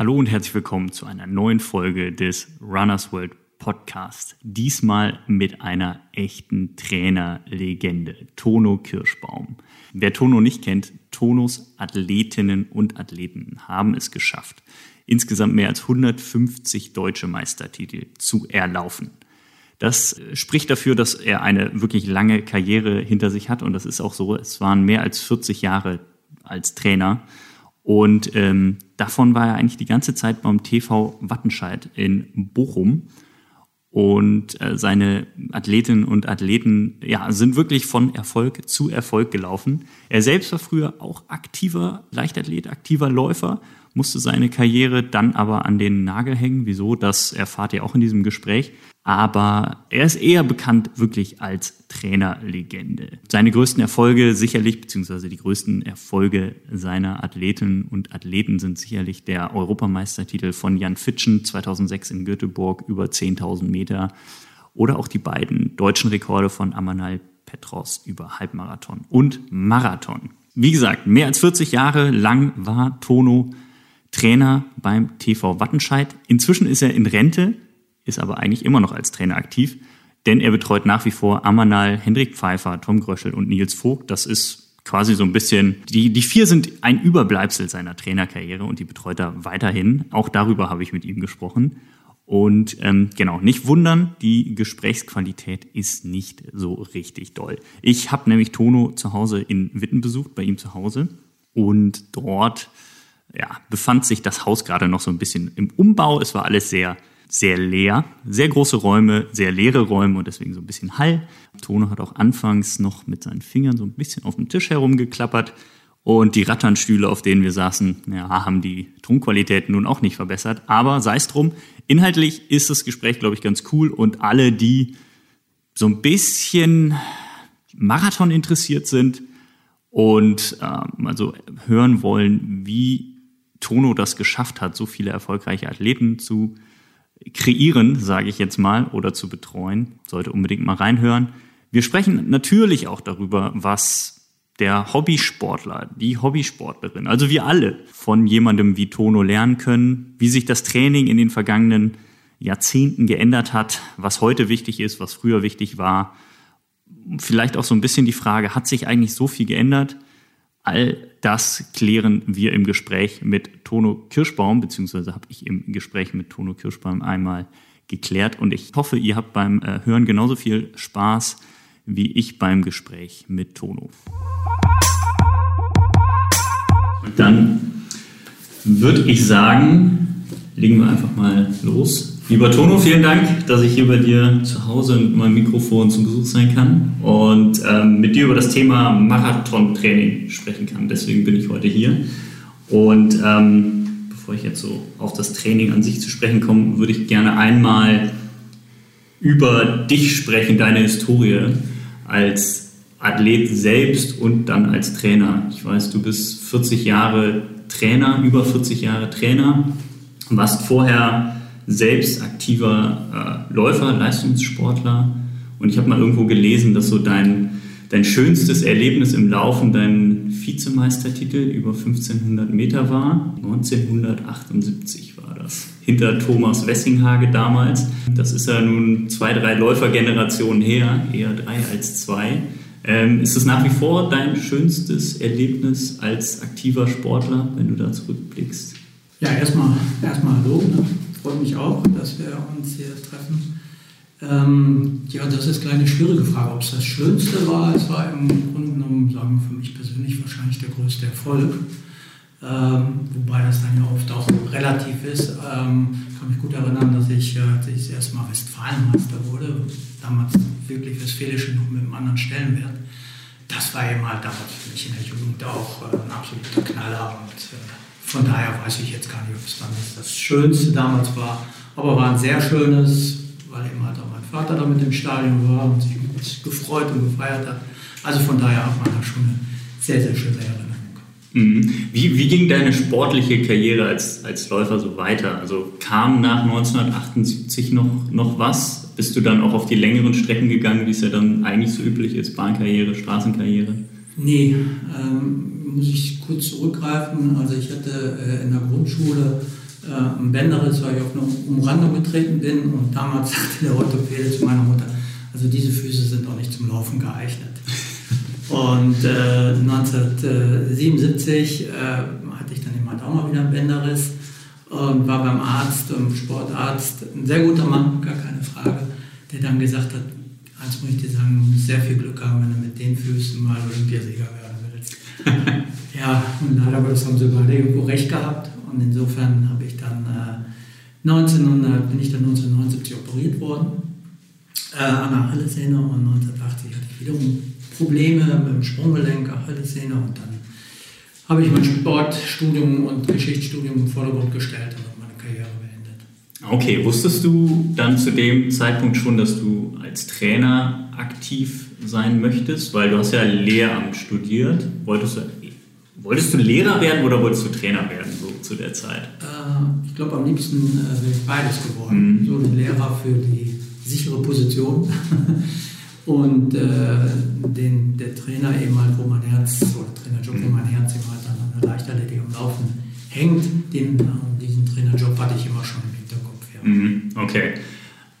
Hallo und herzlich willkommen zu einer neuen Folge des Runners World Podcast. Diesmal mit einer echten Trainerlegende, Tono Kirschbaum. Wer Tono nicht kennt, Tonos Athletinnen und Athleten haben es geschafft, insgesamt mehr als 150 deutsche Meistertitel zu erlaufen. Das spricht dafür, dass er eine wirklich lange Karriere hinter sich hat und das ist auch so. Es waren mehr als 40 Jahre als Trainer und ähm, davon war er eigentlich die ganze Zeit beim TV Wattenscheid in Bochum. Und äh, seine Athletinnen und Athleten ja, sind wirklich von Erfolg zu Erfolg gelaufen. Er selbst war früher auch aktiver Leichtathlet, aktiver Läufer, musste seine Karriere dann aber an den Nagel hängen. Wieso? Das erfahrt ihr auch in diesem Gespräch aber er ist eher bekannt wirklich als Trainerlegende. Seine größten Erfolge sicherlich, beziehungsweise die größten Erfolge seiner Athletinnen und Athleten sind sicherlich der Europameistertitel von Jan Fitschen 2006 in Göteborg über 10.000 Meter oder auch die beiden deutschen Rekorde von Amanal Petros über Halbmarathon und Marathon. Wie gesagt, mehr als 40 Jahre lang war Tono Trainer beim TV Wattenscheid. Inzwischen ist er in Rente, ist aber eigentlich immer noch als Trainer aktiv, denn er betreut nach wie vor Amanal, Hendrik Pfeiffer, Tom Gröschel und Nils Vogt. Das ist quasi so ein bisschen, die, die vier sind ein Überbleibsel seiner Trainerkarriere und die betreut er weiterhin. Auch darüber habe ich mit ihm gesprochen. Und ähm, genau, nicht wundern, die Gesprächsqualität ist nicht so richtig doll. Ich habe nämlich Tono zu Hause in Witten besucht, bei ihm zu Hause. Und dort ja, befand sich das Haus gerade noch so ein bisschen im Umbau. Es war alles sehr sehr leer, sehr große Räume, sehr leere Räume und deswegen so ein bisschen Hall. Tono hat auch anfangs noch mit seinen Fingern so ein bisschen auf dem Tisch herumgeklappert und die Ratternstühle, auf denen wir saßen, ja, haben die Tonqualität nun auch nicht verbessert. Aber sei es drum, inhaltlich ist das Gespräch, glaube ich, ganz cool und alle, die so ein bisschen Marathon interessiert sind und ähm, also hören wollen, wie Tono das geschafft hat, so viele erfolgreiche Athleten zu kreieren, sage ich jetzt mal, oder zu betreuen. Sollte unbedingt mal reinhören. Wir sprechen natürlich auch darüber, was der Hobbysportler, die Hobbysportlerin, also wir alle von jemandem wie Tono lernen können, wie sich das Training in den vergangenen Jahrzehnten geändert hat, was heute wichtig ist, was früher wichtig war. Vielleicht auch so ein bisschen die Frage, hat sich eigentlich so viel geändert? All das klären wir im Gespräch mit Tono Kirschbaum, beziehungsweise habe ich im Gespräch mit Tono Kirschbaum einmal geklärt. Und ich hoffe, ihr habt beim äh, Hören genauso viel Spaß wie ich beim Gespräch mit Tono. Und dann würde ich sagen, legen wir einfach mal los. Lieber Tono, vielen Dank, dass ich hier bei dir zu Hause mit meinem Mikrofon zu Besuch sein kann und ähm, mit dir über das Thema Marathontraining sprechen kann. Deswegen bin ich heute hier. Und ähm, bevor ich jetzt so auf das Training an sich zu sprechen komme, würde ich gerne einmal über dich sprechen, deine Historie als Athlet selbst und dann als Trainer. Ich weiß, du bist 40 Jahre Trainer, über 40 Jahre Trainer, warst vorher selbst aktiver äh, Läufer, Leistungssportler. Und ich habe mal irgendwo gelesen, dass so dein, dein schönstes Erlebnis im Laufen dein Vizemeistertitel über 1500 Meter war. 1978 war das. Hinter Thomas Wessinghage damals. Das ist ja nun zwei, drei Läufergenerationen her, eher drei als zwei. Ähm, ist es nach wie vor dein schönstes Erlebnis als aktiver Sportler, wenn du da zurückblickst? Ja, erstmal erstmal hallo. Ne? Freut mich auch, dass wir uns hier treffen. Ähm, ja, das ist eine schwierige Frage, ob es das Schönste war. Es war im Grunde genommen, sagen wir für mich persönlich, wahrscheinlich der größte Erfolg. Ähm, wobei das dann ja oft auch relativ ist. Ähm, ich kann mich gut erinnern, dass ich, äh, als ich das erste Mal Westfalenmeister wurde, damals wirklich Westfälische noch mit einem anderen Stellenwert. Das war eben halt damals für mich in der Jugend auch äh, ein absoluter Knaller und äh, von daher weiß ich jetzt gar nicht, ob es dann das Schönste damals war, aber war ein sehr schönes, weil eben halt auch mein Vater da mit im Stadion war und sich gefreut und gefeiert hat. Also von daher hat man da schon eine sehr, sehr schöne Erinnerung. Mhm. Wie, wie ging deine sportliche Karriere als, als Läufer so weiter? Also kam nach 1978 noch, noch was? Bist du dann auch auf die längeren Strecken gegangen, wie es ja dann eigentlich so üblich ist, Bahnkarriere, Straßenkarriere? Nee, ähm, muss ich kurz zurückgreifen. Also ich hatte äh, in der Grundschule äh, ein Bänderriss, weil ich auf eine Umrandung getreten bin und damals sagte der Orthopäde zu meiner Mutter, also diese Füße sind auch nicht zum Laufen geeignet. Und äh, 1977 äh, hatte ich dann eben halt auch mal wieder einen Bänderriss und war beim Arzt, einem Sportarzt, ein sehr guter Mann, gar keine Frage, der dann gesagt hat, eins muss ich dir sagen, du musst sehr viel Glück haben, wenn du mit den Füßen mal Olympiasieger willst. ja, und leider Gottes haben sie beide irgendwo recht gehabt. Und insofern habe ich dann äh, 1900, bin ich dann 1979 operiert worden. Äh, an der Achillessehne und 1980 hatte ich wiederum Probleme mit dem Sprunggelenk, Achillessehne. Und dann habe ich mein Sportstudium und Geschichtsstudium im Vordergrund gestellt und meine Karriere beendet. Okay, wusstest du dann zu dem Zeitpunkt schon, dass du als Trainer aktiv sein möchtest? Weil du hast ja Lehramt studiert. Wolltest du, wolltest du Lehrer werden oder wolltest du Trainer werden so zu der Zeit? Äh, ich glaube, am liebsten äh, wäre ich beides geworden. Mhm. So ein Lehrer für die sichere Position und äh, den, der Trainer eben halt, wo mein Herz, oder Trainerjob, wo mein Herz eben halt an der Leichtathletik am Laufen hängt, den, diesen Trainerjob hatte ich immer schon im Hinterkopf. Ja. Mhm, okay.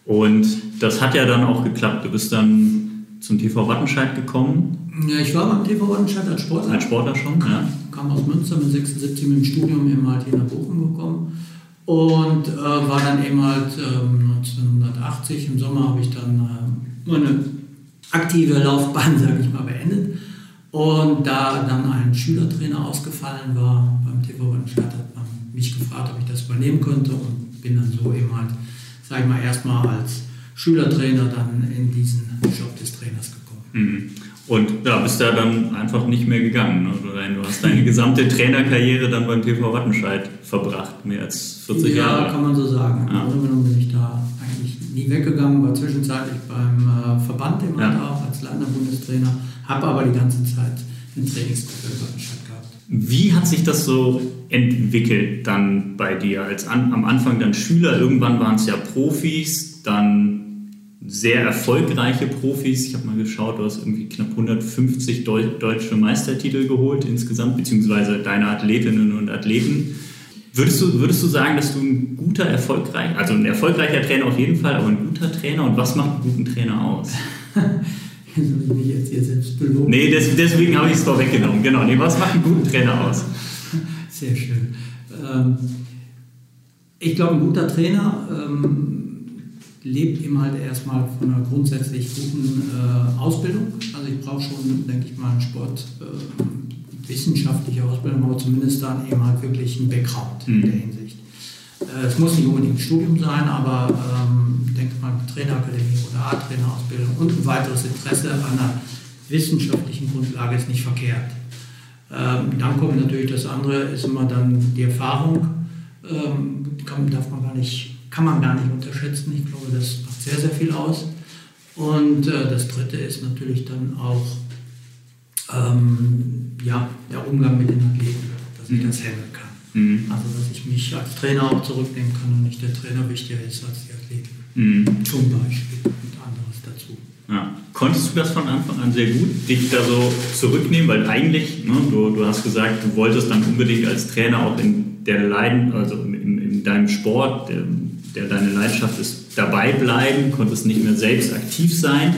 Und das hat ja dann auch geklappt. Du bist dann zum TV Wattenscheid gekommen. Ja, ich war beim TV Wattenscheid als Sportler. Als Sportler schon, ja. Kam aus Münster mit 76 mit dem Studium eben halt hier nach Bochum gekommen und äh, war dann eben halt äh, 1980 im Sommer habe ich dann äh, meine aktive Laufbahn, sage ich mal, beendet. Und da dann ein Schülertrainer ausgefallen war beim TV Stadt, hat man mich gefragt, ob ich das übernehmen könnte und bin dann so eben halt, sage ich mal, erstmal als Schülertrainer dann in diesen Job des Trainers gekommen. Mhm. Und ja, bist da dann einfach nicht mehr gegangen. Ne? Du hast deine gesamte Trainerkarriere dann beim TV Wattenscheid verbracht, mehr als 40 ja, Jahre. Ja, kann man so sagen. Ja. Im Grunde bin ich da eigentlich nie weggegangen, war zwischenzeitlich beim äh, Verband immer ja. auch als Leitender Bundestrainer, habe aber die ganze Zeit den Trainingsgruppe in Wattenscheid gehabt. Wie hat sich das so entwickelt dann bei dir? Als an, am Anfang dann Schüler, irgendwann waren es ja Profis, dann sehr erfolgreiche Profis. Ich habe mal geschaut, du hast irgendwie knapp 150 Deu deutsche Meistertitel geholt insgesamt, beziehungsweise deine Athletinnen und Athleten. Würdest du, würdest du sagen, dass du ein guter, erfolgreicher, also ein erfolgreicher Trainer auf jeden Fall, aber ein guter Trainer? Und was macht einen guten Trainer aus? Mich jetzt hier selbst beloben? Nee, des, deswegen habe ich es vorweggenommen. Genau. Nee, was macht einen guten Trainer aus? Sehr schön. Ähm, ich glaube, ein guter Trainer ähm, lebt eben halt erstmal von einer grundsätzlich guten äh, Ausbildung. Also ich brauche schon, denke ich mal, einen Sport. Äh, wissenschaftliche Ausbildung, aber zumindest dann eben halt wirklich einen Background mhm. in der Hinsicht. Äh, es muss nicht unbedingt ein Studium sein, aber ähm, denke mal, Trainerakademie oder A-Trainerausbildung und ein weiteres Interesse an einer wissenschaftlichen Grundlage ist nicht verkehrt. Ähm, dann kommt natürlich das andere, ist immer dann die Erfahrung. Ähm, kann, darf man gar nicht kann man gar nicht unterschätzen. Ich glaube, das macht sehr, sehr viel aus. Und äh, das Dritte ist natürlich dann auch ähm, ja, der Umgang mit den Athleten, dass ich mhm. das handeln kann. Mhm. Also, dass ich mich als Trainer auch zurücknehmen kann und nicht der Trainer wichtiger ist als die Athleten. Mhm. Zum Beispiel und anderes dazu. Ja. Konntest du das von Anfang an sehr gut, dich da so zurücknehmen? Weil eigentlich, ne, du, du hast gesagt, du wolltest dann unbedingt als Trainer auch in der Leiden, also in, in deinem Sport, der, deine Leidenschaft ist, dabei bleiben, konntest nicht mehr selbst aktiv sein.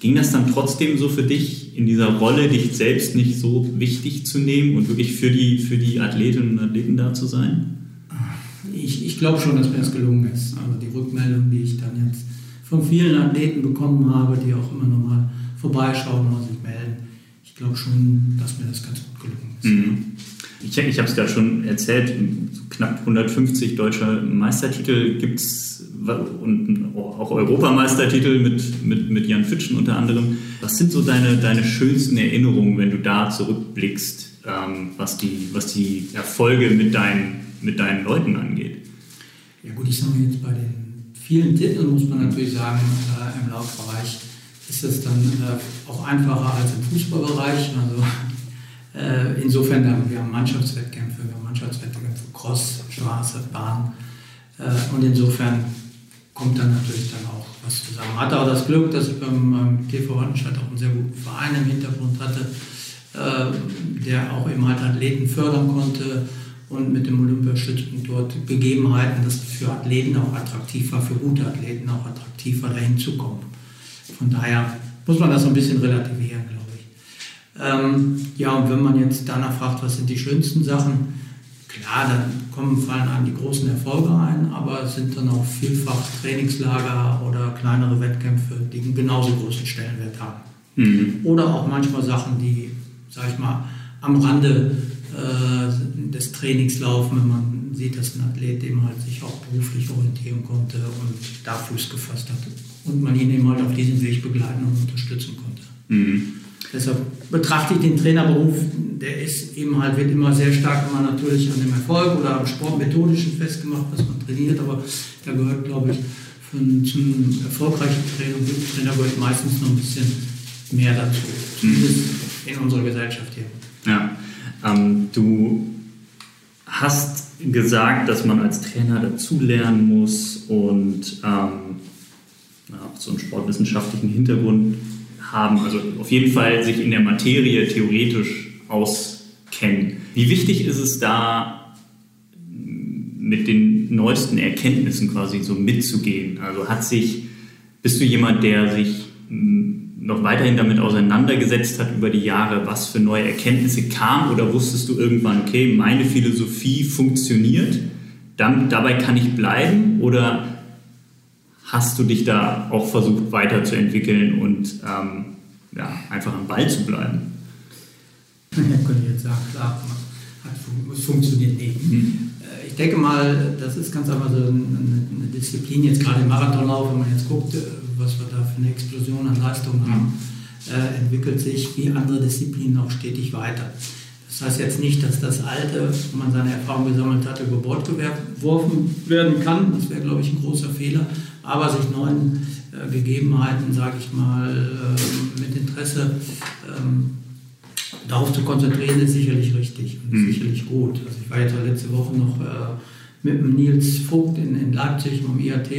Ging das dann trotzdem so für dich in dieser Rolle, dich selbst nicht so wichtig zu nehmen und wirklich für die, für die Athletinnen und Athleten da zu sein? Ich, ich glaube schon, dass mir das gelungen ist. Also die Rückmeldung, die ich dann jetzt von vielen Athleten bekommen habe, die auch immer noch mal vorbeischauen und sich melden, ich glaube schon, dass mir das ganz gut gelungen ist. Mhm. Ich, ich habe es gerade schon erzählt, knapp 150 deutsche Meistertitel gibt es und auch Europameistertitel mit, mit, mit Jan Fitschen unter anderem. Was sind so deine, deine schönsten Erinnerungen, wenn du da zurückblickst, ähm, was, die, was die Erfolge mit deinen, mit deinen Leuten angeht? Ja gut, ich sage mal jetzt bei den vielen Titeln muss man natürlich sagen, äh, im Laufbereich ist es dann äh, auch einfacher als im Fußballbereich. Also äh, insofern, wir haben Mannschaftswettkämpfe, wir haben Mannschaftswettkämpfe, Cross, Straße, Bahn. Äh, und insofern kommt dann natürlich dann auch was zusammen. Hatte auch das Glück, dass ich beim, beim TV Wattenscheid auch einen sehr guten Verein im Hintergrund hatte, äh, der auch eben halt Athleten fördern konnte und mit dem Olympiastützpunkt dort Gegebenheiten, dass für Athleten auch attraktiv war, für gute Athleten auch attraktiv war, dahin zu kommen. Von daher muss man das so ein bisschen relativieren, glaube ich. Ähm, ja, und wenn man jetzt danach fragt, was sind die schönsten Sachen, klar, dann kommen, fallen einem die großen Erfolge ein, aber es sind dann auch vielfach Trainingslager oder kleinere Wettkämpfe, die einen genauso großen Stellenwert haben. Mhm. Oder auch manchmal Sachen, die, sag ich mal, am Rande äh, des Trainings laufen, wenn man sieht, dass ein Athlet eben halt sich auch beruflich orientieren konnte und da Fuß gefasst hat und man ihn eben halt auf diesem Weg begleiten und unterstützen konnte. Mhm. Deshalb betrachte ich den Trainerberuf, der ist eben halt, wird immer sehr stark immer natürlich an dem Erfolg oder am Sportmethodischen festgemacht, was man trainiert, aber da gehört, glaube ich, von, zum erfolgreichen Trainer, Trainer gehört meistens noch ein bisschen mehr dazu, zumindest in unserer Gesellschaft hier. Ja, ähm, du hast gesagt, dass man als Trainer dazulernen muss und ähm, so einen sportwissenschaftlichen Hintergrund haben, also auf jeden Fall sich in der Materie theoretisch auskennen. Wie wichtig ist es da, mit den neuesten Erkenntnissen quasi so mitzugehen? Also hat sich, bist du jemand, der sich noch weiterhin damit auseinandergesetzt hat über die Jahre, was für neue Erkenntnisse kamen oder wusstest du irgendwann, okay, meine Philosophie funktioniert, dann, dabei kann ich bleiben oder hast du dich da auch versucht weiterzuentwickeln und ähm, ja, einfach am Ball zu bleiben? Ja, könnte ich jetzt sagen, klar, es funktioniert nicht. Mhm. Ich denke mal, das ist ganz einfach so eine, Disziplin, jetzt gerade im Marathonlauf, wenn man jetzt guckt, äh, was wir da für eine Explosion an Leistung haben, äh, entwickelt sich wie andere Disziplinen auch stetig weiter. Das heißt jetzt nicht, dass das Alte, wo man seine Erfahrung gesammelt hat, über Bord geworfen werden kann. Das wäre, glaube ich, ein großer Fehler. Aber sich neuen äh, Gegebenheiten, sage ich mal, äh, mit Interesse ähm, darauf zu konzentrieren, ist sicherlich richtig und mhm. sicherlich gut. Also ich war jetzt letzte Woche noch äh, mit dem Nils Vogt in, in Leipzig beim IAT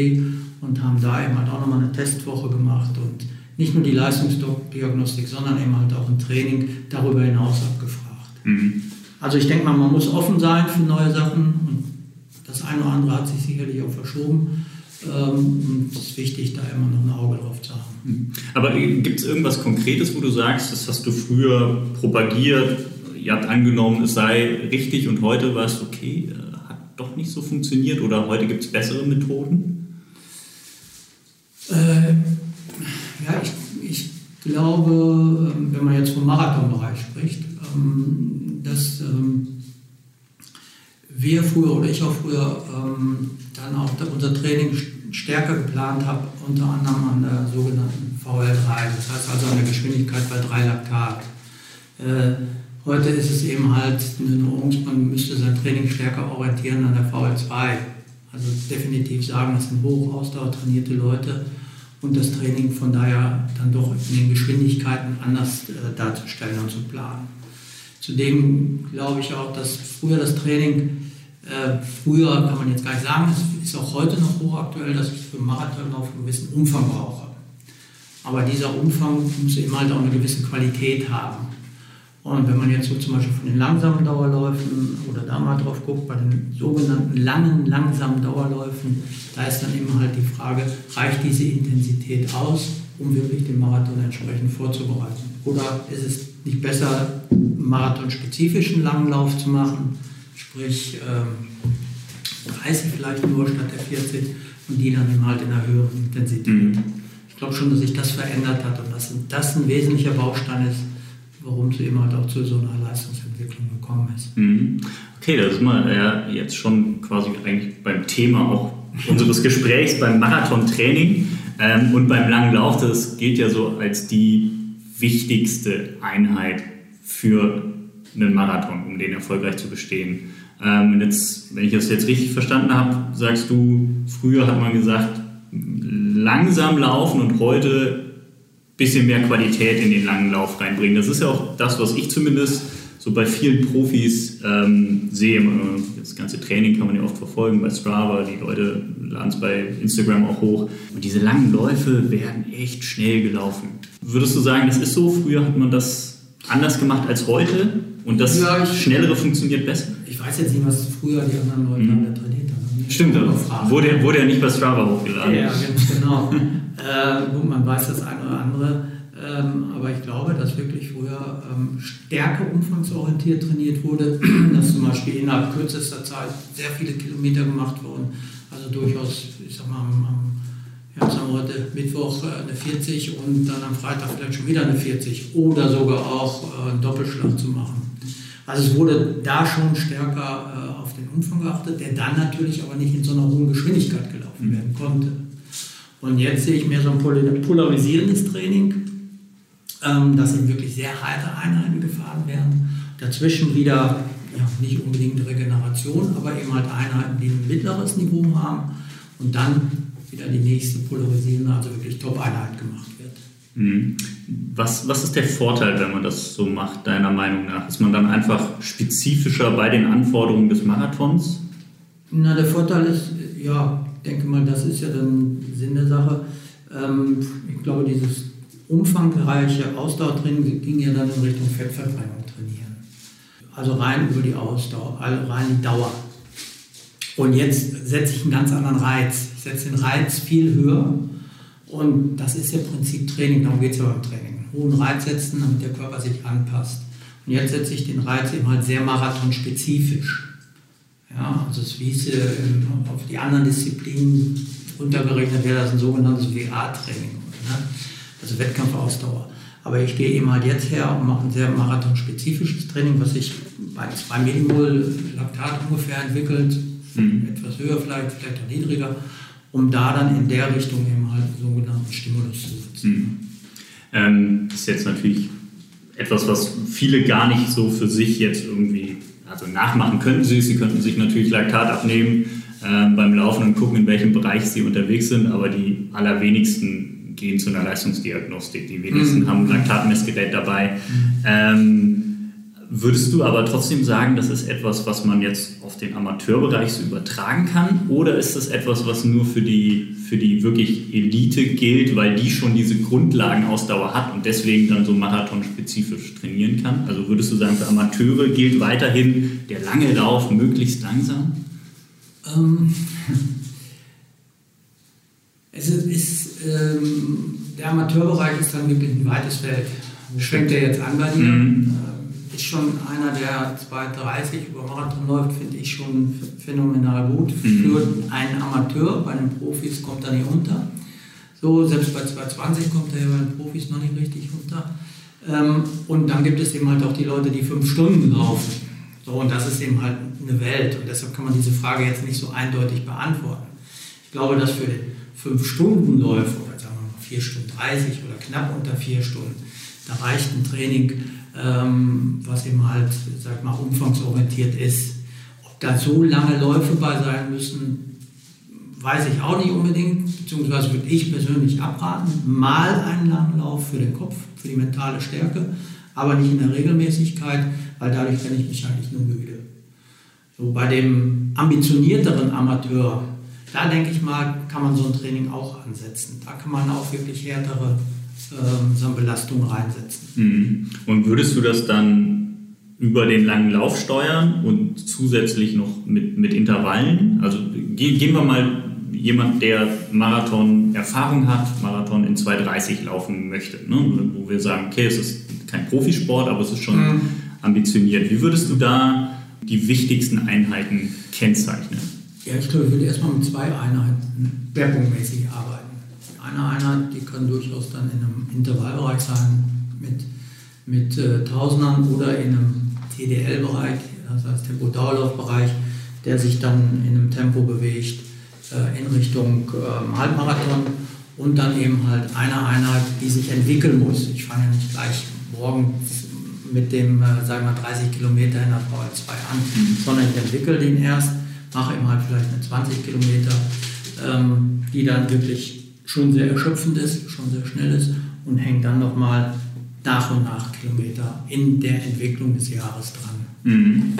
und haben da eben halt auch nochmal eine Testwoche gemacht und nicht nur die Leistungsdiagnostik, sondern eben halt auch ein Training darüber hinaus abgefragt. Mhm. Also ich denke mal, man muss offen sein für neue Sachen und das eine oder andere hat sich sicherlich auch verschoben. Ähm, und es ist wichtig, da immer noch ein Auge drauf zu haben. Mhm. Aber gibt es irgendwas Konkretes, wo du sagst, das hast du früher propagiert, ihr habt angenommen, es sei richtig und heute war es okay, äh, hat doch nicht so funktioniert oder heute gibt es bessere Methoden? Äh, ja, ich, ich glaube, ähm, wenn man jetzt vom Marathonbereich spricht, ähm, dass ähm, wir früher oder ich auch früher ähm, dann auch unser Training stärker geplant habe, unter anderem an der sogenannten VL3, das heißt also an der Geschwindigkeit bei 3 Laktat. Äh, heute ist es eben halt eine Nuance, man müsste sein Training stärker orientieren an der VL2. Also definitiv sagen, das sind hoch ausdauertrainierte Leute und das Training von daher dann doch in den Geschwindigkeiten anders äh, darzustellen und zu planen. Zudem glaube ich auch, dass früher das Training, äh, früher kann man jetzt gar nicht sagen, es ist auch heute noch hochaktuell, dass ich für Marathonlauf einen gewissen Umfang brauche. Aber dieser Umfang muss eben halt auch eine gewisse Qualität haben. Und wenn man jetzt so zum Beispiel von den langsamen Dauerläufen oder da mal drauf guckt, bei den sogenannten langen, langsamen Dauerläufen, da ist dann immer halt die Frage, reicht diese Intensität aus, um wirklich den Marathon entsprechend vorzubereiten? Oder ist es nicht besser, einen marathonspezifischen Langlauf zu machen, sprich ähm, 30 vielleicht nur statt der 40 und die dann eben halt in einer höheren Intensität. Mhm. Ich glaube schon, dass sich das verändert hat und dass das ein wesentlicher Baustein ist, warum es eben halt auch zu so einer Leistungsentwicklung gekommen ist. Mhm. Okay, da sind wir ja jetzt schon quasi eigentlich beim Thema auch unseres Gesprächs beim Marathontraining ähm, und beim langen Lauf. Das gilt ja so als die wichtigste Einheit für einen Marathon, um den erfolgreich zu bestehen. Ähm, jetzt, wenn ich das jetzt richtig verstanden habe, sagst du, früher hat man gesagt, langsam laufen und heute ein bisschen mehr Qualität in den langen Lauf reinbringen. Das ist ja auch das, was ich zumindest so bei vielen Profis ähm, sehe. Das ganze Training kann man ja oft verfolgen bei Strava, die Leute laden es bei Instagram auch hoch. Und diese langen Läufe werden echt schnell gelaufen. Würdest du sagen, das ist so? Früher hat man das anders gemacht als heute und das ja, ich, Schnellere funktioniert besser? Ich weiß jetzt nicht, was früher die anderen Leute mhm. alle trainiert haben. Stimmt, wurde, wurde ja nicht bei Strava hochgeladen. Ja, genau. äh, gut, man weiß das eine oder andere. Ähm, aber ich glaube, dass wirklich früher ähm, stärker umfangsorientiert trainiert wurde, dass zum Beispiel innerhalb kürzester Zeit sehr viele Kilometer gemacht wurden. Also durchaus, ich sag mal, am, am ja, sagen wir heute Mittwoch äh, eine 40 und dann am Freitag vielleicht schon wieder eine 40 oder sogar auch äh, einen Doppelschlag zu machen. Also es wurde da schon stärker äh, auf den Umfang geachtet, der dann natürlich aber nicht in so einer hohen Geschwindigkeit gelaufen mhm. werden konnte. Und jetzt sehe ich mehr so ein polarisierendes Training, ähm, dass eben wirklich sehr harte Einheiten gefahren werden. Dazwischen wieder ja, nicht unbedingt Regeneration, aber eben halt Einheiten, die ein mittleres Niveau haben. Und dann wieder die nächste polarisierende, also wirklich Top-Einheit gemacht wird. Mhm. Was, was ist der Vorteil, wenn man das so macht, deiner Meinung nach? Ist man dann einfach spezifischer bei den Anforderungen des Marathons? Na, der Vorteil ist, ja, ich denke mal, das ist ja dann Sinn der Sache. Ähm, ich glaube, dieses umfangreiche Ausdauertraining ging ja dann in Richtung Fettverbrennung trainieren. Also rein über die Ausdauer, also rein die Dauer. Und jetzt setze ich einen ganz anderen Reiz. Ich setze den Reiz viel höher. Und das ist ja Prinzip Training, darum geht es ja beim Training. Hohen Reiz setzen, damit der Körper sich anpasst. Und jetzt setze ich den Reiz eben halt sehr marathonspezifisch. Ja, also es wie es äh, auf die anderen Disziplinen runtergerechnet wäre das ein sogenanntes WA-Training, ne? also Wettkampfausdauer. Aber ich gehe eben halt jetzt her und mache ein sehr marathonspezifisches Training, was sich bei 2 Millimol Laktat ungefähr entwickelt, mhm. etwas höher vielleicht, vielleicht auch niedriger, um da dann in der Richtung eben halt einen sogenannten Stimulus zu setzen. Mhm. Ähm, das ist jetzt natürlich etwas, was viele gar nicht so für sich jetzt irgendwie, also nachmachen könnten sie Sie könnten sich natürlich Laktat abnehmen äh, beim Laufen und gucken, in welchem Bereich sie unterwegs sind, aber die allerwenigsten gehen zu einer Leistungsdiagnostik. Die wenigsten mhm. haben ein Laktatmessgerät dabei. Mhm. Ähm, Würdest du aber trotzdem sagen, das ist etwas, was man jetzt auf den Amateurbereich so übertragen kann? Oder ist das etwas, was nur für die, für die wirklich Elite gilt, weil die schon diese Grundlagenausdauer hat und deswegen dann so marathonspezifisch trainieren kann? Also würdest du sagen, für Amateure gilt weiterhin der lange Lauf möglichst langsam? Ähm, es ist, ähm, der Amateurbereich ist dann wirklich ein weites Feld. Fängt der jetzt an bei dir? Mhm ist schon einer, der 2,30 über Marathon läuft, finde ich schon phänomenal gut. Mhm. Für einen Amateur, bei den Profis kommt er nicht unter. So, selbst bei 2,20 kommt er ja bei den Profis noch nicht richtig unter. Ähm, und dann gibt es eben halt auch die Leute, die fünf Stunden laufen. So, und das ist eben halt eine Welt. Und deshalb kann man diese Frage jetzt nicht so eindeutig beantworten. Ich glaube, dass für fünf Stunden Läufer, oder sagen wir mal 4 Stunden 30 oder knapp unter 4 Stunden, da reicht ein Training ähm, was eben halt, sag mal, umfangsorientiert ist. Ob da so lange Läufe bei sein müssen, weiß ich auch nicht unbedingt, beziehungsweise würde ich persönlich abraten. Mal einen langen Lauf für den Kopf, für die mentale Stärke, aber nicht in der Regelmäßigkeit, weil dadurch bin ich mich eigentlich nur müde. So bei dem ambitionierteren Amateur, da denke ich mal, kann man so ein Training auch ansetzen. Da kann man auch wirklich härtere ähm, so Belastung reinsetzen. Mhm. Und würdest du das dann über den langen Lauf steuern und zusätzlich noch mit, mit Intervallen? Also gehen wir mal jemand, der Marathon-Erfahrung hat, Marathon in 2,30 laufen möchte, ne? wo wir sagen, okay, es ist kein Profisport, aber es ist schon mhm. ambitioniert. Wie würdest du da die wichtigsten Einheiten kennzeichnen? Ja, ich glaube, ich würde erstmal mit zwei Einheiten schwerpunktmäßig arbeiten eine Einheit, die kann durchaus dann in einem Intervallbereich sein mit, mit äh, Tausendern oder in einem TDL-Bereich, das heißt Tempo-Dauerlaufbereich, der sich dann in einem Tempo bewegt äh, in Richtung äh, Halbmarathon und dann eben halt eine Einheit, die sich entwickeln muss. Ich fange ja nicht gleich morgen mit dem, äh, sagen wir 30 Kilometer in der VL2 an, mhm. sondern ich entwickle den erst, mache eben halt vielleicht eine 20 Kilometer, ähm, die dann wirklich schon sehr erschöpfend ist, schon sehr schnell ist und hängt dann nochmal nach und nach Kilometer in der Entwicklung des Jahres dran. Mhm.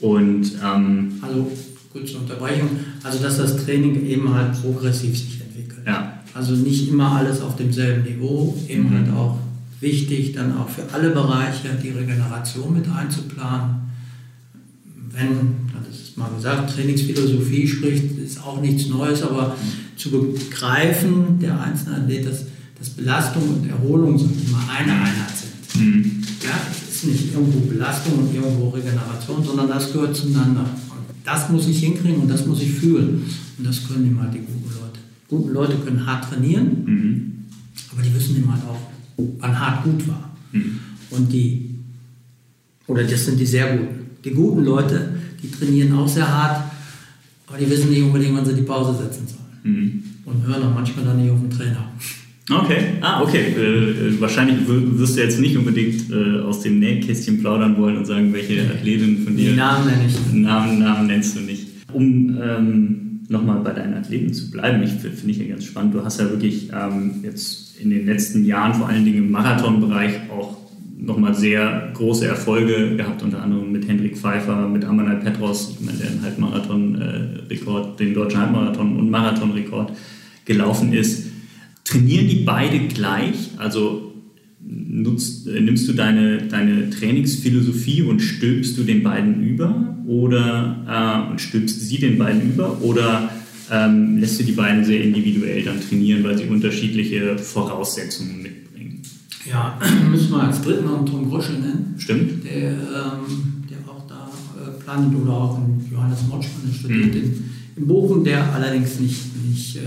Und ähm, also kurze Unterbrechung, also dass das Training eben halt progressiv sich entwickelt. Ja. Also nicht immer alles auf demselben Niveau, eben mhm. halt auch wichtig, dann auch für alle Bereiche die Regeneration mit einzuplanen. Wenn, das ist mal gesagt, Trainingsphilosophie spricht, ist auch nichts Neues, aber zu begreifen, der einzelne Athlet, dass, dass Belastung und Erholung so immer eine Einheit sind. Mhm. Ja, es ist nicht irgendwo Belastung und irgendwo Regeneration, sondern das gehört zueinander. Und das muss ich hinkriegen und das muss ich fühlen. Und das können immer die guten Leute. Guten Leute können hart trainieren, mhm. aber die wissen immer halt auch, wann hart gut war. Mhm. Und die, oder das sind die sehr guten. Die guten Leute, die trainieren auch sehr hart, aber die wissen nicht unbedingt, wann sie die Pause setzen sollen. Mhm. Und hören auch manchmal dann nicht auf den Trainer. Okay, ah, okay. Äh, äh wahrscheinlich wirst du jetzt nicht unbedingt äh, aus dem Nähkästchen plaudern wollen und sagen, welche Athletin von dir. Die Namen nenne ich. Namen, Namen nennst du nicht. Um ähm, nochmal bei deinen Athleten zu bleiben, ich finde ich ja ganz spannend. Du hast ja wirklich ähm, jetzt in den letzten Jahren, vor allen Dingen im Marathonbereich, auch nochmal sehr große Erfolge gehabt, unter anderem mit Hendrik Pfeiffer, mit Amanal Petros, der einen Halbmarathon-Rekord, den deutschen Halbmarathon- und Marathonrekord gelaufen ist. Trainieren die beide gleich? Also nutzt, äh, nimmst du deine, deine Trainingsphilosophie und stülpst du den beiden über oder äh, stülpst sie den beiden über oder ähm, lässt du die beiden sehr individuell dann trainieren, weil sie unterschiedliche Voraussetzungen mitbringen? Ja, müssen wir als dritten noch Tom Groschel nennen. Stimmt. Der, ähm, der auch da äh, plant oder auch einen Johannes Motschmann, der studiert mhm. in, in Bochum, der allerdings nicht, nicht äh,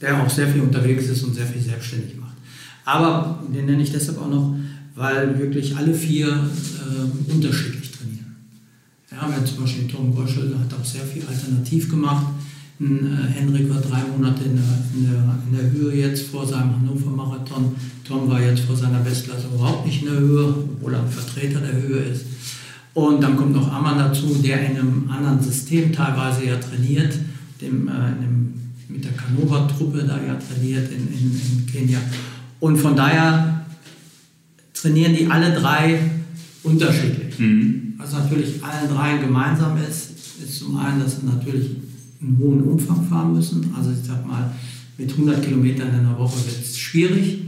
der auch sehr viel unterwegs ist und sehr viel selbstständig macht. Aber den nenne ich deshalb auch noch, weil wirklich alle vier äh, unterschiedlich trainieren. Ja, wir haben zum Beispiel Tom Goschel, der hat auch sehr viel alternativ gemacht. Äh, Henrik war drei Monate in der, in, der, in der Höhe jetzt vor seinem Hannover-Marathon. Tom war jetzt vor seiner Bestklasse überhaupt nicht in der Höhe, obwohl er ein Vertreter der Höhe ist. Und dann kommt noch Amman dazu, der in einem anderen System teilweise ja trainiert, dem, äh, einem mit der Canova-Truppe da ja trainiert in, in, in Kenia. Und von daher trainieren die alle drei unterschiedlich. Mhm. Was natürlich allen dreien gemeinsam ist, ist zum einen, dass sie natürlich einen hohen Umfang fahren müssen. Also ich sag mal, mit 100 Kilometern in der Woche wird es schwierig.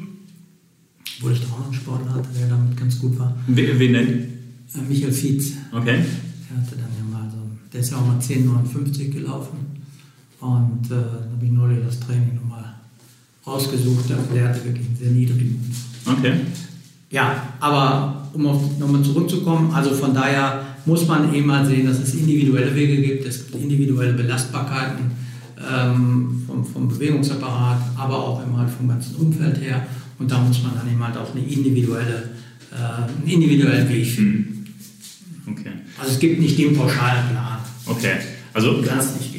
Obwohl ich da auch noch einen Sportler hatte, der damit ganz gut war. Wen, wen denn? Äh, Michael Fietz. Okay. Der hatte dann ja mal so, der ist ja auch mal 10,59 gelaufen. Und äh, dann habe ich neulich das Training nochmal rausgesucht. Also der hatte wirklich einen sehr niedrigen. Okay. Ja, aber um nochmal zurückzukommen, also von daher muss man eben mal sehen, dass es individuelle Wege gibt, es gibt individuelle Belastbarkeiten ähm, vom, vom, Bewegungsapparat, aber auch immer halt vom ganzen Umfeld her. Und da muss man dann eben halt auch eine individuelle, äh, einen individuellen Weg finden. Okay. Also es gibt nicht den pauschalen Plan. Okay. Also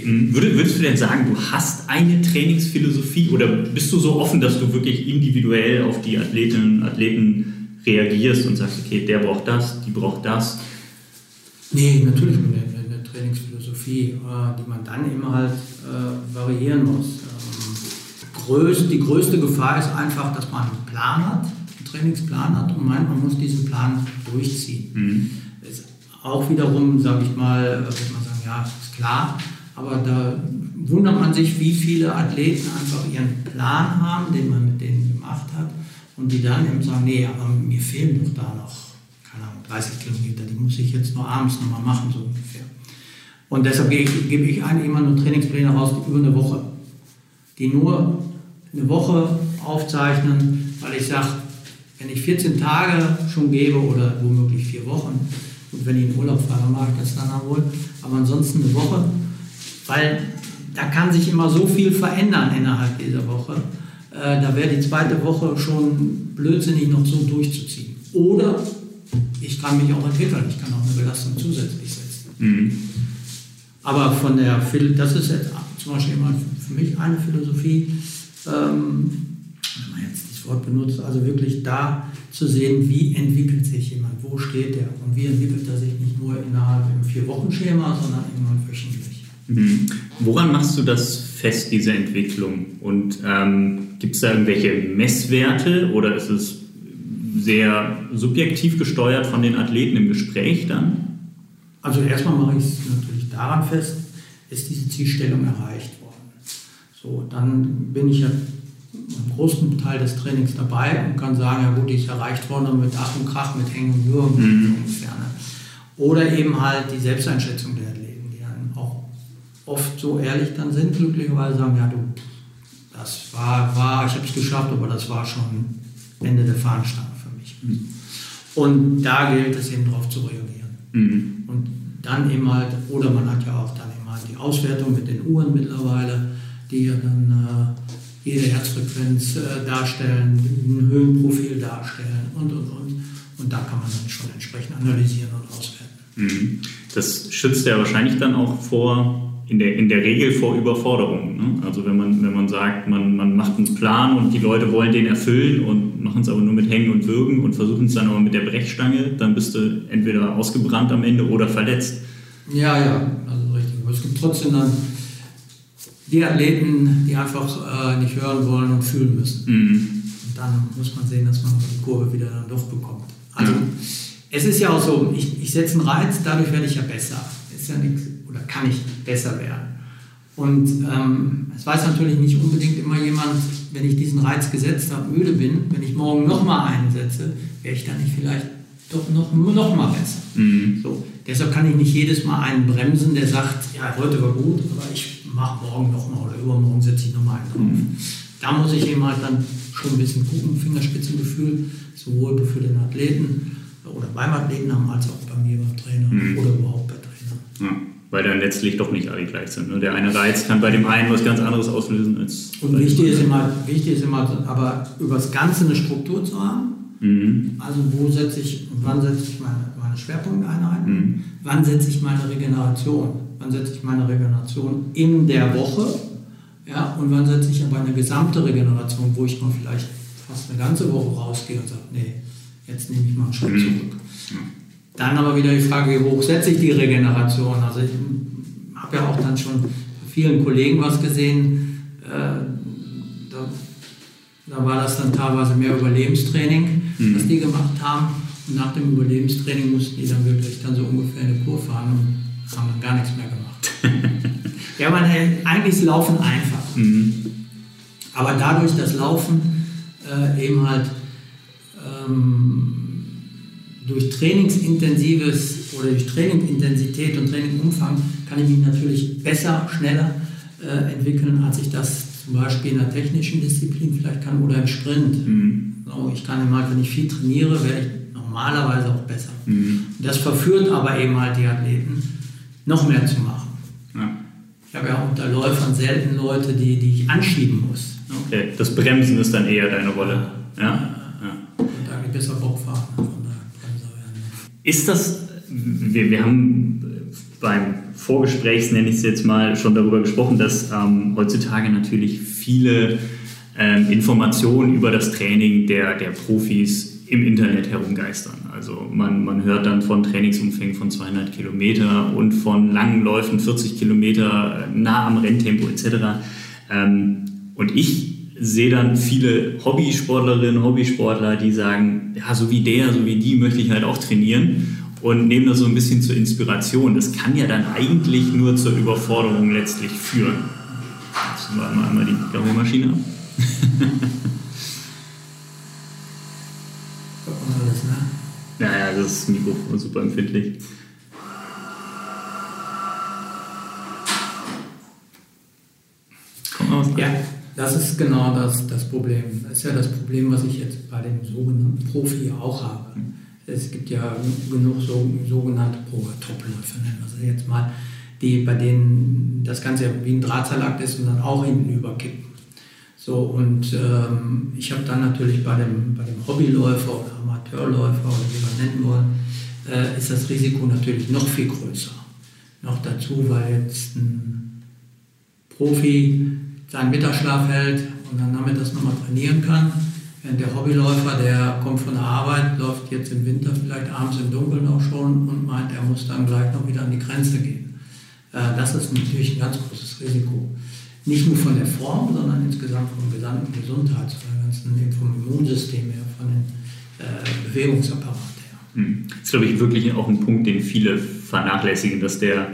hm, würdest du denn sagen, du hast eine Trainingsphilosophie oder bist du so offen, dass du wirklich individuell auf die Athletinnen und Athleten reagierst und sagst, okay, der braucht das, die braucht das? Nee, natürlich eine, eine Trainingsphilosophie, äh, die man dann immer halt äh, variieren muss. Ähm, die größte Gefahr ist einfach, dass man einen Plan hat, einen Trainingsplan hat und meint, man muss diesen Plan durchziehen. Mhm. Ist auch wiederum, sage ich mal, würde man sagen, ja, klar. Aber da wundert man sich, wie viele Athleten einfach ihren Plan haben, den man mit denen gemacht hat. Und die dann eben sagen, nee, aber mir fehlen doch da noch, keine Ahnung, 30 Kilometer, die muss ich jetzt nur abends nochmal machen, so ungefähr. Und deshalb gebe ich, gebe ich eigentlich immer nur Trainingspläne raus über eine Woche, die nur eine Woche aufzeichnen, weil ich sage, wenn ich 14 Tage schon gebe oder womöglich vier Wochen, und wenn ich in Urlaub fahre, mache ich das dann wohl. Aber ansonsten eine Woche, weil da kann sich immer so viel verändern innerhalb dieser Woche. Äh, da wäre die zweite Woche schon blödsinnig noch so durchzuziehen. Oder ich kann mich auch entwickeln, ich kann auch eine Belastung zusätzlich setzen. Mhm. Aber von der, das ist jetzt zum Beispiel immer für mich eine Philosophie, ähm, wenn man jetzt das Wort benutzt, also wirklich da zu sehen, wie entwickelt sich jemand, wo steht er und wie entwickelt er sich nicht nur innerhalb im Vier-Wochen-Schema, sondern irgendwann wöchentlich. Mhm. Woran machst du das fest, diese Entwicklung? Und ähm, gibt es da irgendwelche Messwerte oder ist es sehr subjektiv gesteuert von den Athleten im Gespräch dann? Also erstmal mache ich es natürlich daran fest, ist diese Zielstellung erreicht. So, dann bin ich ja einen großen Teil des Trainings dabei und kann sagen, ja gut, die ist erreicht worden mit Ach und Krach, mit Hängen und Würgen mhm. ungefähr. Ne? Oder eben halt die Selbsteinschätzung der Athleten, die dann auch oft so ehrlich dann sind, glücklicherweise sagen, ja du, das war, war ich habe es geschafft, aber das war schon Ende der Fahnenstange für mich. Mhm. Und da gilt es eben darauf zu reagieren. Mhm. Und dann eben halt, oder man hat ja auch dann eben halt die Auswertung mit den Uhren mittlerweile, die ja dann äh, jede Herzfrequenz äh, darstellen, ein Höhenprofil darstellen und und und. Und da kann man dann schon entsprechend analysieren und auswerten. Mhm. Das schützt ja wahrscheinlich dann auch vor in der, in der Regel vor Überforderung. Ne? Also wenn man, wenn man sagt, man, man macht einen Plan und die Leute wollen den erfüllen und machen es aber nur mit Hängen und Würgen und versuchen es dann aber mit der Brechstange, dann bist du entweder ausgebrannt am Ende oder verletzt. Ja, ja, also richtig. Aber es gibt trotzdem dann die Athleten, die einfach äh, nicht hören wollen und fühlen müssen. Mhm. Und dann muss man sehen, dass man die Kurve wieder dann doch bekommt. Also ja. es ist ja auch so, ich, ich setze einen Reiz, dadurch werde ich ja besser. Ist ja nichts oder kann ich besser werden. Und ähm, es weiß natürlich nicht unbedingt immer jemand, wenn ich diesen Reiz gesetzt habe, müde bin, wenn ich morgen nochmal einsetze, wäre ich dann nicht vielleicht doch noch, noch mal besser. Mhm. So, deshalb kann ich nicht jedes Mal einen bremsen, der sagt, ja, heute war gut, aber ich mache morgen nochmal oder übermorgen setze ich nochmal einen drauf. Mhm. Da muss ich eben halt dann schon ein bisschen gucken, Fingerspitzengefühl, sowohl für den Athleten oder beim Athleten haben, als auch bei mir beim Trainer mhm. oder überhaupt bei Trainer. Ja weil dann letztlich doch nicht alle gleich sind. Ne? Der eine Reiz kann bei dem einen was ganz anderes auslösen als. Und wichtig ist, immer, wichtig ist immer, aber über das Ganze eine Struktur zu haben. Mhm. Also wo setze ich, wann setze ich meine, meine Schwerpunkteinheiten, mhm. wann setze ich meine Regeneration, wann setze ich meine Regeneration in der Woche, ja, und wann setze ich aber eine gesamte Regeneration, wo ich mal vielleicht fast eine ganze Woche rausgehe und sage, nee, jetzt nehme ich mal einen Schritt mhm. zurück. Dann aber wieder die Frage, wie hoch setze ich die Regeneration? Also ich habe ja auch dann schon vielen Kollegen was gesehen. Äh, da, da, war das dann teilweise mehr Überlebenstraining, mhm. was die gemacht haben. Und nach dem Überlebenstraining mussten die dann wirklich dann so ungefähr eine Kur fahren und haben dann gar nichts mehr gemacht. ja, man, eigentlich ist Laufen einfach. Mhm. Aber dadurch, dass Laufen äh, eben halt ähm, durch trainingsintensives oder durch Trainingintensität und Trainingumfang kann ich mich natürlich besser, schneller äh, entwickeln, als ich das zum Beispiel in einer technischen Disziplin vielleicht kann oder im Sprint. Mhm. So, ich kann immer, wenn ich viel trainiere, werde ich normalerweise auch besser. Mhm. Das verführt aber eben halt die Athleten, noch mehr zu machen. Ja. Ich habe ja unter Läufern selten Leute, die, die ich anschieben muss. Okay, das Bremsen ist dann eher deine Rolle. Ja. ja. Und da habe ich besser Bock fahren. Ist das, wir, wir haben beim Vorgespräch, nenne ich es jetzt mal, schon darüber gesprochen, dass ähm, heutzutage natürlich viele ähm, Informationen über das Training der, der Profis im Internet herumgeistern. Also man, man hört dann von Trainingsumfängen von 200 Kilometer und von langen Läufen 40 Kilometer äh, nah am Renntempo etc. Ähm, und ich sehe dann viele Hobbysportlerinnen, Hobbysportler, die sagen, ja, so wie der, so wie die möchte ich halt auch trainieren und nehmen das so ein bisschen zur Inspiration. Das kann ja dann eigentlich nur zur Überforderung letztlich führen. Jetzt wir einmal, einmal die Kaffeemaschine ab. alles, ne? Naja, das ist Mikrofon super empfindlich. Ja. Das ist genau das, das Problem. Das ist ja das Problem, was ich jetzt bei dem sogenannten Profi auch habe. Es gibt ja genug so, sogenannte Top-Läufe, nennen wir sie jetzt mal, die, bei denen das Ganze wie ein Drahtseilakt ist und dann auch hinten überkippen. So, und ähm, ich habe dann natürlich bei dem, bei dem Hobbyläufer oder Amateurläufer oder wie wir nennen wollen, äh, ist das Risiko natürlich noch viel größer. Noch dazu, weil jetzt ein Profi seinen Mittagsschlaf hält und dann damit das nochmal trainieren kann. Während der Hobbyläufer, der kommt von der Arbeit, läuft jetzt im Winter vielleicht abends im Dunkeln auch schon und meint, er muss dann gleich noch wieder an die Grenze gehen. Äh, das ist natürlich ein ganz großes Risiko. Nicht nur von der Form, sondern insgesamt vom gesamten Gesundheits-, von ganzen, vom Immunsystem her, von dem äh, Bewegungsapparat her. Hm. Das ist, glaube ich, wirklich auch ein Punkt, den viele vernachlässigen, dass der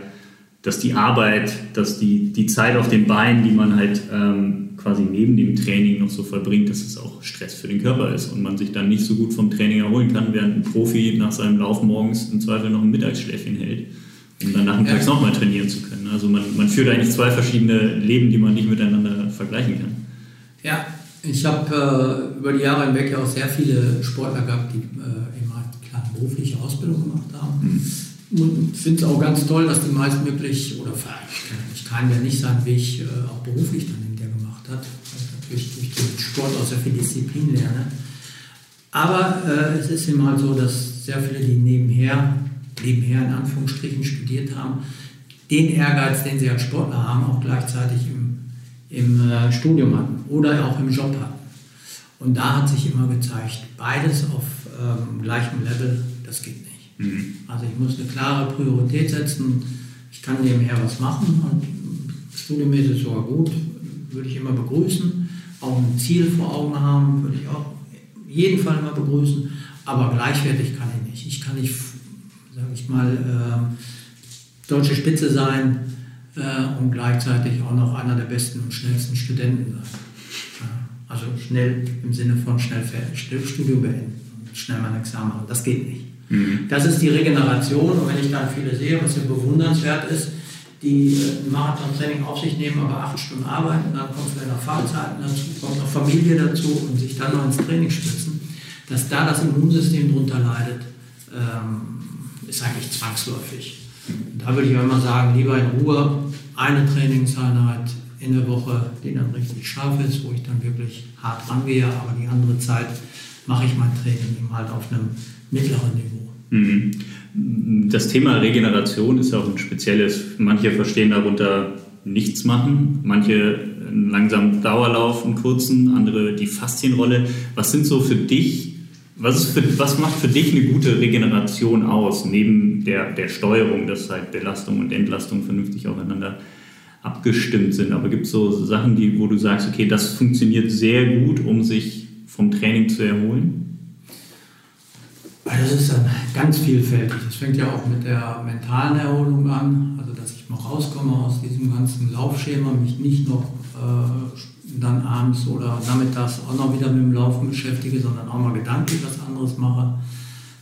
dass die Arbeit, dass die, die Zeit auf den Beinen, die man halt ähm, quasi neben dem Training noch so verbringt, dass es auch Stress für den Körper ist und man sich dann nicht so gut vom Training erholen kann, während ein Profi nach seinem Lauf morgens im Zweifel noch ein Mittagsschläfchen hält, um dann nachmittags ja. nochmal trainieren zu können. Also man, man führt eigentlich zwei verschiedene Leben, die man nicht miteinander vergleichen kann. Ja, ich habe äh, über die Jahre hinweg ja auch sehr viele Sportler gehabt, die äh, eben halt klar berufliche Ausbildung gemacht haben. Mhm und finde es auch ganz toll, dass die meisten wirklich, oder ich kann ja nicht sagen, wie ich äh, auch beruflich dann hinterher gemacht hat, weil ich natürlich durch den Sport auch sehr viel Disziplin lerne. Aber äh, es ist eben halt so, dass sehr viele, die nebenher, nebenher in Anführungsstrichen studiert haben, den Ehrgeiz, den sie als Sportler haben, auch gleichzeitig im, im äh, Studium hatten oder auch im Job hatten. Und da hat sich immer gezeigt, beides auf ähm, gleichem Level, das geht nicht. Mhm. Also ich muss eine klare Priorität setzen. Ich kann nebenher was machen und studienmäßig sogar gut, würde ich immer begrüßen. Auch ein Ziel vor Augen haben, würde ich auch jeden Fall immer begrüßen. Aber gleichwertig kann ich nicht. Ich kann nicht, sage ich mal, äh, deutsche Spitze sein äh, und gleichzeitig auch noch einer der besten und schnellsten Studenten sein. Ja, also schnell im Sinne von schnell Studium beenden und schnell mein Examen machen. Das geht nicht. Mhm. Das ist die Regeneration. Und wenn ich dann viele sehe, was ja bewundernswert ist, die äh, ein Marathon-Training auf sich nehmen, aber acht Stunden arbeiten, dann kommt vielleicht noch Fahrzeiten dazu, kommt noch Familie dazu und sich dann noch ins Training stützen, dass da das Immunsystem drunter leidet, ähm, ist eigentlich zwangsläufig. Da würde ich immer sagen, lieber in Ruhe eine Trainingseinheit in der Woche, die dann richtig scharf ist, wo ich dann wirklich hart rangehe, aber die andere Zeit mache ich mein Training eben halt auf einem mittleren Niveau. Mhm. Das Thema Regeneration ist ja auch ein spezielles. Manche verstehen darunter nichts machen, manche einen langsamen Dauerlauf, einen kurzen, andere die Faszienrolle. Was sind so für dich, was, für, was macht für dich eine gute Regeneration aus, neben der, der Steuerung, dass halt Belastung und Entlastung vernünftig aufeinander abgestimmt sind? Aber gibt es so Sachen, die, wo du sagst, okay, das funktioniert sehr gut, um sich vom Training zu erholen? Das ist dann ganz vielfältig. Das fängt ja auch mit der mentalen Erholung an, also dass ich mal rauskomme aus diesem ganzen Laufschema, mich nicht noch äh, dann abends oder nachmittags auch noch wieder mit dem Laufen beschäftige, sondern auch mal gedanklich was anderes mache.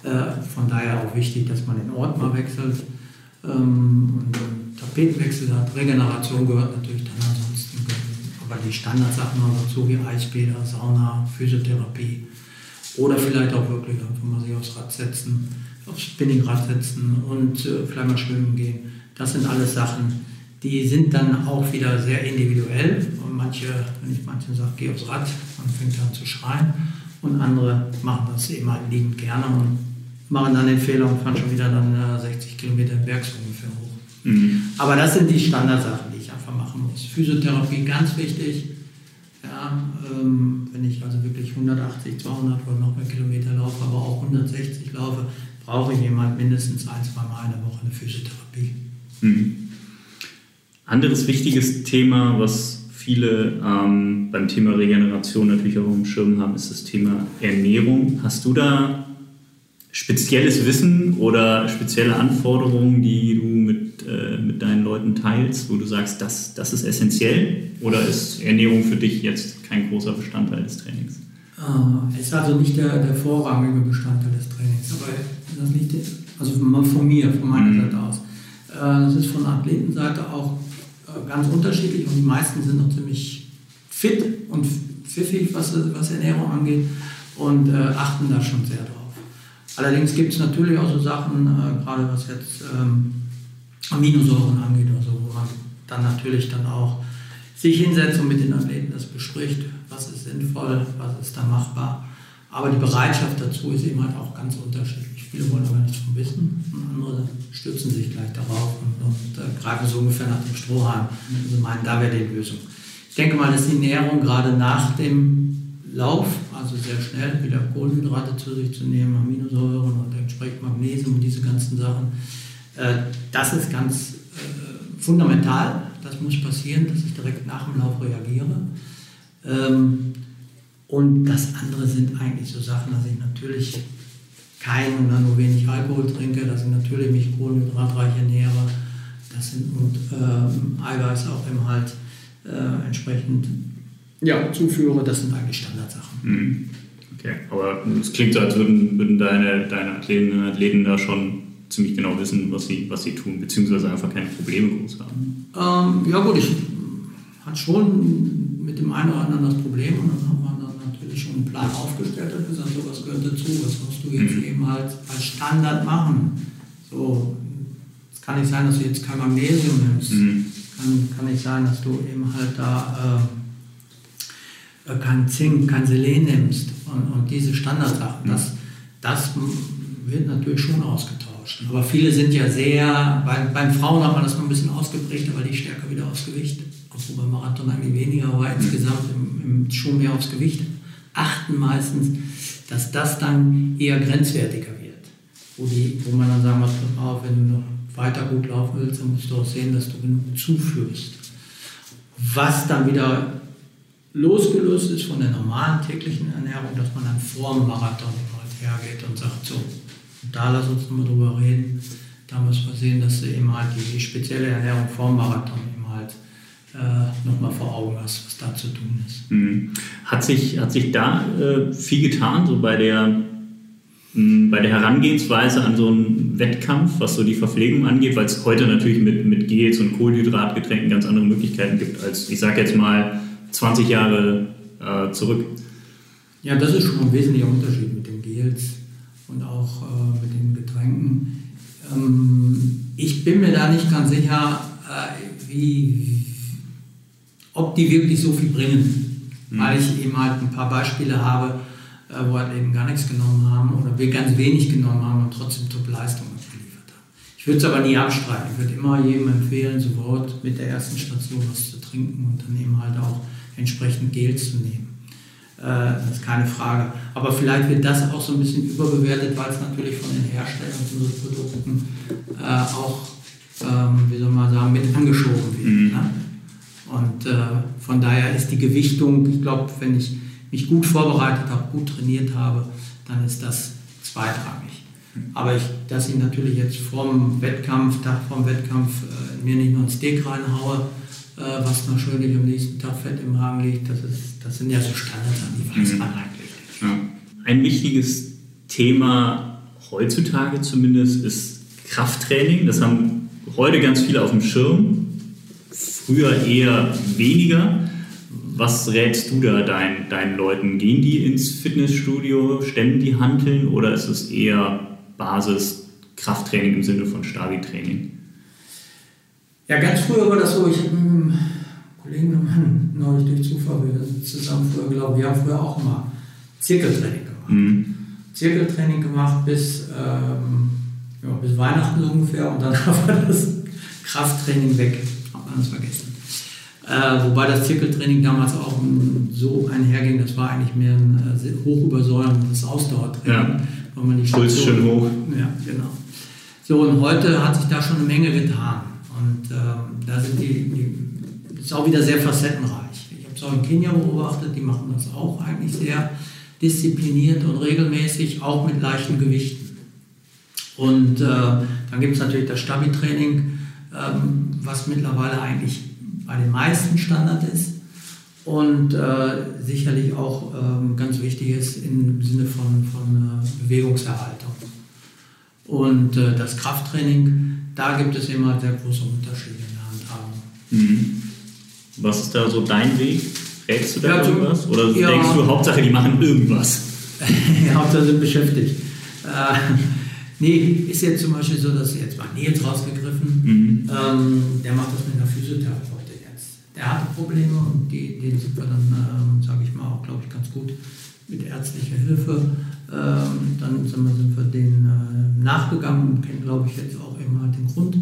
Äh, von daher auch wichtig, dass man den Ort mal wechselt ähm, und einen Tapetenwechsel hat. Regeneration gehört natürlich dann ansonsten, aber die Standardsachen noch dazu wie Eisbäder, Sauna, Physiotherapie oder vielleicht auch wirklich einfach mal sich aufs Rad setzen, aufs Spinningrad setzen und äh, vielleicht mal schwimmen gehen. Das sind alles Sachen, die sind dann auch wieder sehr individuell. Und manche, wenn ich manchen sage, geh aufs Rad, dann fängt an zu schreien. Und andere machen das eben halt liebend gerne und machen dann den Fehler und fahren schon wieder dann äh, 60 Kilometer im Berg so ungefähr hoch. Mhm. Aber das sind die Standardsachen, die ich einfach machen muss. Physiotherapie ganz wichtig. Ja, ähm, wenn ich also wirklich 180, 200 oder noch mehr Kilometer laufe, aber auch 160 laufe, brauche ich jemand mindestens ein, zwei Mal in der Woche eine Physiotherapie. Mhm. Anderes wichtiges Thema, was viele ähm, beim Thema Regeneration natürlich auch im Schirm haben, ist das Thema Ernährung. Hast du da spezielles Wissen oder spezielle Anforderungen, die du mit, äh, mit deinen Leuten teilst, wo du sagst, das, das ist essentiell? Oder ist Ernährung für dich jetzt kein großer Bestandteil des Trainings? Äh, ist also nicht der, der vorrangige Bestandteil des Trainings, aber das nicht, also von mir, von meiner mhm. Seite aus. Äh, das ist von Athletenseite auch ganz unterschiedlich und die meisten sind noch ziemlich fit und pfiffig, was, was Ernährung angeht und äh, achten da schon sehr drauf. Allerdings gibt es natürlich auch so Sachen, äh, gerade was jetzt ähm, Aminosäuren angeht, also wo man dann natürlich dann auch sich hinsetzt und mit den Athleten das bespricht, was ist sinnvoll, was ist da machbar. Aber die Bereitschaft dazu ist eben halt auch ganz unterschiedlich. Viele wollen aber nichts vom Wissen und andere stützen sich gleich darauf und, und äh, greifen so ungefähr nach dem Strohhalm und also meinen, da wäre die Lösung. Ich denke mal, dass die Näherung gerade nach dem Lauf, also sehr schnell wieder Kohlenhydrate zu sich zu nehmen, Aminosäuren und entsprechend Magnesium und diese ganzen Sachen. Äh, das ist ganz äh, fundamental. Das muss passieren, dass ich direkt nach dem Lauf reagiere. Ähm, und das andere sind eigentlich so Sachen, dass ich natürlich kein oder nur wenig Alkohol trinke, dass ich natürlich mich kohlenhydratreich ernähre, Das sind und ähm, Eiweiß auch eben halt äh, entsprechend ja, zuführe. Das sind eigentlich Standardsachen. Mhm. Okay, aber es klingt so, als würden, würden deine, deine Athleten und Athleten da schon ziemlich genau wissen, was sie, was sie tun, beziehungsweise einfach keine Probleme groß haben. Ähm, ja gut, ich hatte schon mit dem einen oder anderen das Problem und dann haben wir schon einen Plan aufgestellt und gesagt, so was gehört dazu, was musst du jetzt mhm. eben halt als Standard machen. So, es kann nicht sein, dass du jetzt kein Magnesium nimmst. Mhm. Kann, kann nicht sein, dass du eben halt da äh, kein Zink, kein Selen nimmst und, und diese Standardsachen. Mhm. Das, das wird natürlich schon ausgetauscht. Aber viele sind ja sehr, bei, beim Frauen hat man das noch ein bisschen ausgeprägter, weil die stärker wieder aufs Gewicht, obwohl beim Marathon eigentlich weniger, aber mhm. insgesamt im, im, schon mehr aufs Gewicht achten meistens, dass das dann eher grenzwertiger wird. Wo, die, wo man dann sagen muss, auf, wenn du noch weiter gut laufen willst, dann musst du auch sehen, dass du genug zuführst. Was dann wieder losgelöst ist von der normalen täglichen Ernährung, dass man dann vor dem Marathon halt hergeht und sagt, so, da lass uns nochmal drüber reden. Da müssen wir sehen, dass du eben halt die spezielle Ernährung vor dem Marathon eben halt äh, nochmal vor Augen hast, was da zu tun ist. Mhm. Hat, sich, hat sich da äh, viel getan, so bei der bei der Herangehensweise an so einen Wettkampf, was so die Verpflegung angeht, weil es heute natürlich mit, mit Gels und Kohlenhydratgetränken ganz andere Möglichkeiten gibt als, ich sage jetzt mal, 20 Jahre äh, zurück. Ja, das ist schon ein wesentlicher Unterschied mit den Gels und auch äh, mit den Getränken. Ähm, ich bin mir da nicht ganz sicher, äh, wie, ob die wirklich so viel bringen, mhm. weil ich eben halt ein paar Beispiele habe, äh, wo halt eben gar nichts genommen haben oder wir ganz wenig genommen haben und trotzdem Top-Leistungen geliefert haben. Ich würde es aber nie abstreiten. Ich würde immer jedem empfehlen, sofort mit der ersten Station was zu trinken und dann eben halt auch entsprechend Gels zu nehmen. Äh, das ist keine Frage. Aber vielleicht wird das auch so ein bisschen überbewertet, weil es natürlich von den Herstellern von Produkten äh, auch, ähm, wie soll man sagen, mit angeschoben wird. Mhm. Ne? Und äh, von daher ist die Gewichtung, ich glaube, wenn ich mich gut vorbereitet habe, gut trainiert habe, dann ist das zweitrangig. Aber ich, dass ich natürlich jetzt vorm Wettkampf, Tag vorm Wettkampf äh, mir nicht nur ein Steak reinhaue, äh, was natürlich am nächsten Tag Fett im Magen liegt, das, ist, das sind ja so Standards, an die weiß man eigentlich. Ja. Ein wichtiges Thema heutzutage zumindest ist Krafttraining. Das haben heute ganz viele auf dem Schirm, früher eher weniger. Was rätst du da dein, deinen Leuten? Gehen die ins Fitnessstudio, stemmen die Hanteln oder ist es eher Basis Krafttraining im Sinne von Stabi-Training? Ja, ganz früher war das so, ich habe mit einem Kollegen und Mann neulich durch Zufall, wir zusammen früher glauben, wir haben früher auch mal Zirkeltraining gemacht. Mhm. Zirkeltraining gemacht bis, ähm, ja, bis Weihnachten ungefähr und dann war das Krafttraining weg. Das vergessen. Äh, wobei das Zirkeltraining damals auch so einherging, das war eigentlich mehr ein äh, hochübersäuerndes Ausdauertraining. Ja. Weil man die Puls schön hoch. Ja, genau. So, und heute hat sich da schon eine Menge getan. Und äh, da sind die, die, ist auch wieder sehr facettenreich. Ich habe es auch in Kenia beobachtet, die machen das auch eigentlich sehr diszipliniert und regelmäßig, auch mit leichten Gewichten. Und äh, dann gibt es natürlich das Stabi-Training, ähm, was mittlerweile eigentlich bei den meisten Standard ist und äh, sicherlich auch ähm, ganz wichtig ist im Sinne von, von äh, Bewegungserhaltung. Und äh, das Krafttraining, da gibt es immer sehr große Unterschiede in der Handhabung. Mhm. Was ist da so dein Weg? Rätst du da ja, irgendwas? Oder ja, denkst du, Hauptsache, die machen irgendwas? ja, Hauptsache sind beschäftigt. Nee, ist jetzt zum Beispiel so, dass jetzt mal Nils rausgegriffen, mhm. ähm, der macht das mit einer Physiotherapeutin der hatte Probleme und die, denen sind wir dann, ähm, sage ich mal, auch, glaube ich, ganz gut mit ärztlicher Hilfe. Ähm, dann sind wir, sind wir denen äh, nachgegangen und kennen, glaube ich, jetzt auch halt den Grund.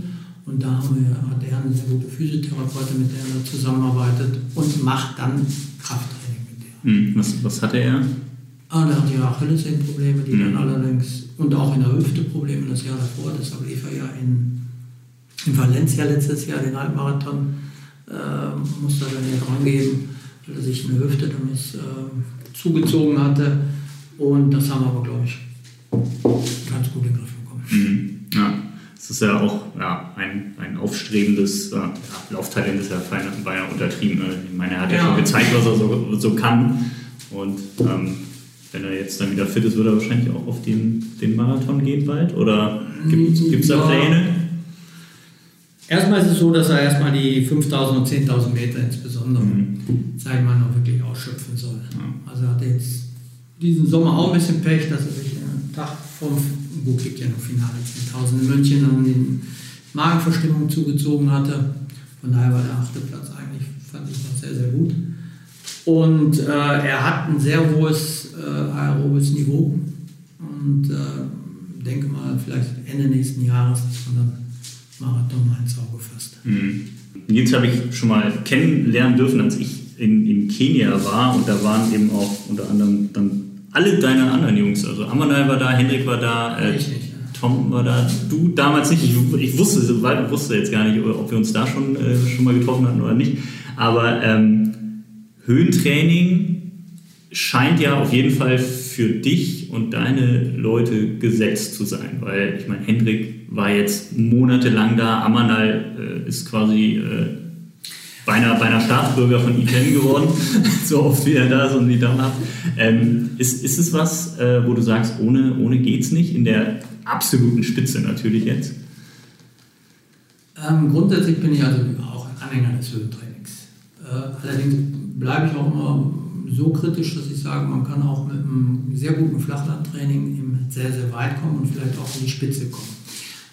Und da haben wir, hat er eine sehr gute Physiotherapeutin, mit der er zusammenarbeitet und macht dann Krafttraining mit der. Hm, was, was hatte er? Ah, der hat ja Achillessehnenprobleme, die hm. dann allerdings, und auch in der Hüfte Probleme das Jahr davor, deshalb lief er ja in, in Valencia letztes Jahr den Halbmarathon äh, musste er dann ja dran geben, weil er sich eine Hüfte damit äh, zugezogen hatte. Und das haben wir aber, glaube ich, ganz gut in den Griff bekommen. Mhm. Ja, es ist ja auch ja, ein, ein aufstrebendes äh, ja, Lauftalent, ist ja beinahe untertrieben. Ne? Ich meine, er hat ja, ja schon gezeigt, was er so, so kann. Und ähm, wenn er jetzt dann wieder fit ist, wird er wahrscheinlich auch auf den, den Marathon gehen bald? Oder gibt es da Pläne? Erstmal ist es so, dass er erstmal die 5000 und 10.000 Meter insbesondere, mhm. sag ich mal, noch wirklich ausschöpfen soll. Ja. Also er hat jetzt diesen Sommer auch ein bisschen Pech, dass er sich einen Tag vom, gut, gibt ja noch Finale 10.000 in München, dann die Magenverstimmung zugezogen hatte. Von daher war der achte Platz eigentlich, fand ich noch sehr, sehr gut. Und äh, er hat ein sehr hohes äh, aerobes Niveau und äh, denke mal, vielleicht Ende nächsten Jahres ist man dann Marathon mal ins Auge fasst. Mhm. Nils habe ich schon mal kennenlernen dürfen, als ich in, in Kenia war und da waren eben auch unter anderem dann alle deine anderen Jungs, also Amanal war da, Hendrik war da, äh, nicht, ja. Tom war da, du damals nicht, ich, ich wusste, wusste jetzt gar nicht, ob wir uns da schon, äh, schon mal getroffen hatten oder nicht, aber ähm, Höhentraining scheint ja auf jeden Fall für dich und deine Leute gesetzt zu sein, weil ich meine, Hendrik war jetzt monatelang da, Amanal äh, ist quasi äh, beinahe, beinahe Staatsbürger von ITN geworden, so oft wie er da ist und wie da hat. Ähm, ist, ist es was, äh, wo du sagst, ohne, ohne geht's nicht, in der absoluten Spitze natürlich jetzt? Ähm, grundsätzlich bin ich also auch ein Anhänger des Höhentrainings. Äh, allerdings bleibe ich auch immer so kritisch, dass ich sage, man kann auch mit einem sehr guten Flachlandtraining sehr, sehr weit kommen und vielleicht auch in die Spitze kommen.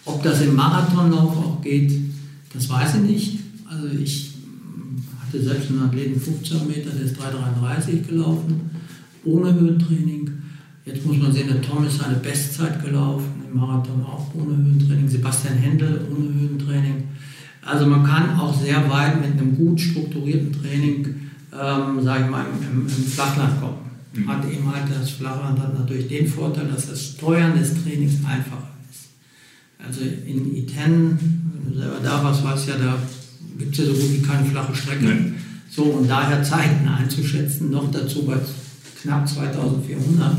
Ob das im Marathonlauf auch geht, das weiß ich nicht. Also ich hatte selbst einen Athleten 15 Meter, der ist 3,33 gelaufen, ohne Höhentraining. Jetzt muss man sehen, der Tom ist seine Bestzeit gelaufen, im Marathon auch ohne Höhentraining, Sebastian Händel ohne Höhentraining. Also man kann auch sehr weit mit einem gut strukturierten Training ähm, sage ich mal, im, im Flachland kommen. Mhm. Hat eben halt das Flachland hat natürlich den Vorteil, dass das Steuern des Trainings einfacher ist. Also in I10, wenn du selber da warst, weißt ja, da gibt es ja so gut wie keine flache Strecke. Mhm. So, und daher Zeiten einzuschätzen, noch dazu bei knapp 2400,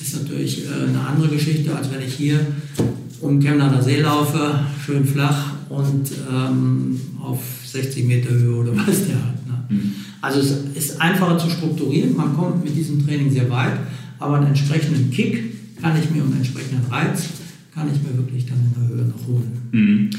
ist natürlich äh, eine andere Geschichte, als wenn ich hier um Chemnader See laufe, schön flach und ähm, auf 60 Meter Höhe oder was der hat. Mhm. Also es ist einfacher zu strukturieren, man kommt mit diesem Training sehr weit, aber einen entsprechenden Kick kann ich mir und einen entsprechenden Reiz kann ich mir wirklich dann in der Höhe noch holen. Mhm.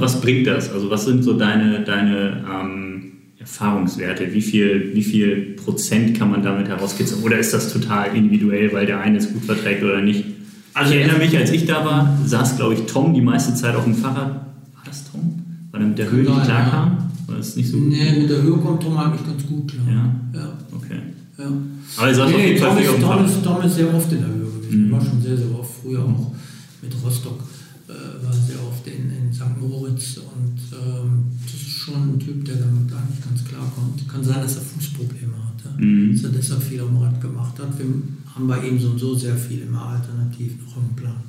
Was bringt das? Also was sind so deine, deine ähm, Erfahrungswerte? Wie viel, wie viel Prozent kann man damit herauskitzeln? Oder ist das total individuell, weil der eine es gut verträgt oder nicht? Also ich erinnere mich, als ich da war, saß, glaube ich, Tom die meiste Zeit auf dem Fahrrad. War das Tom? Weil er mit der Höhe nicht klarkam? War das nicht so gut? Nee, mit der Höhe kommt Tom eigentlich ganz gut klar. Ja? Ja. Okay. Ja. Aber er saß nee, auf jeden Fall Tom, ist, Tom, ist, Tom ist sehr oft in der Höhe gewesen. Mhm. War schon sehr, sehr oft. Früher auch mit Rostock äh, war sehr oft in, in St. Moritz und ähm, das ist schon ein Typ, der damit eigentlich ganz klar kommt. Kann sein, dass er Fußprobleme hatte, mhm. dass er deshalb viel am Rad gemacht hat. Wir haben bei ihm so und so sehr viel immer alternativ noch im Plan.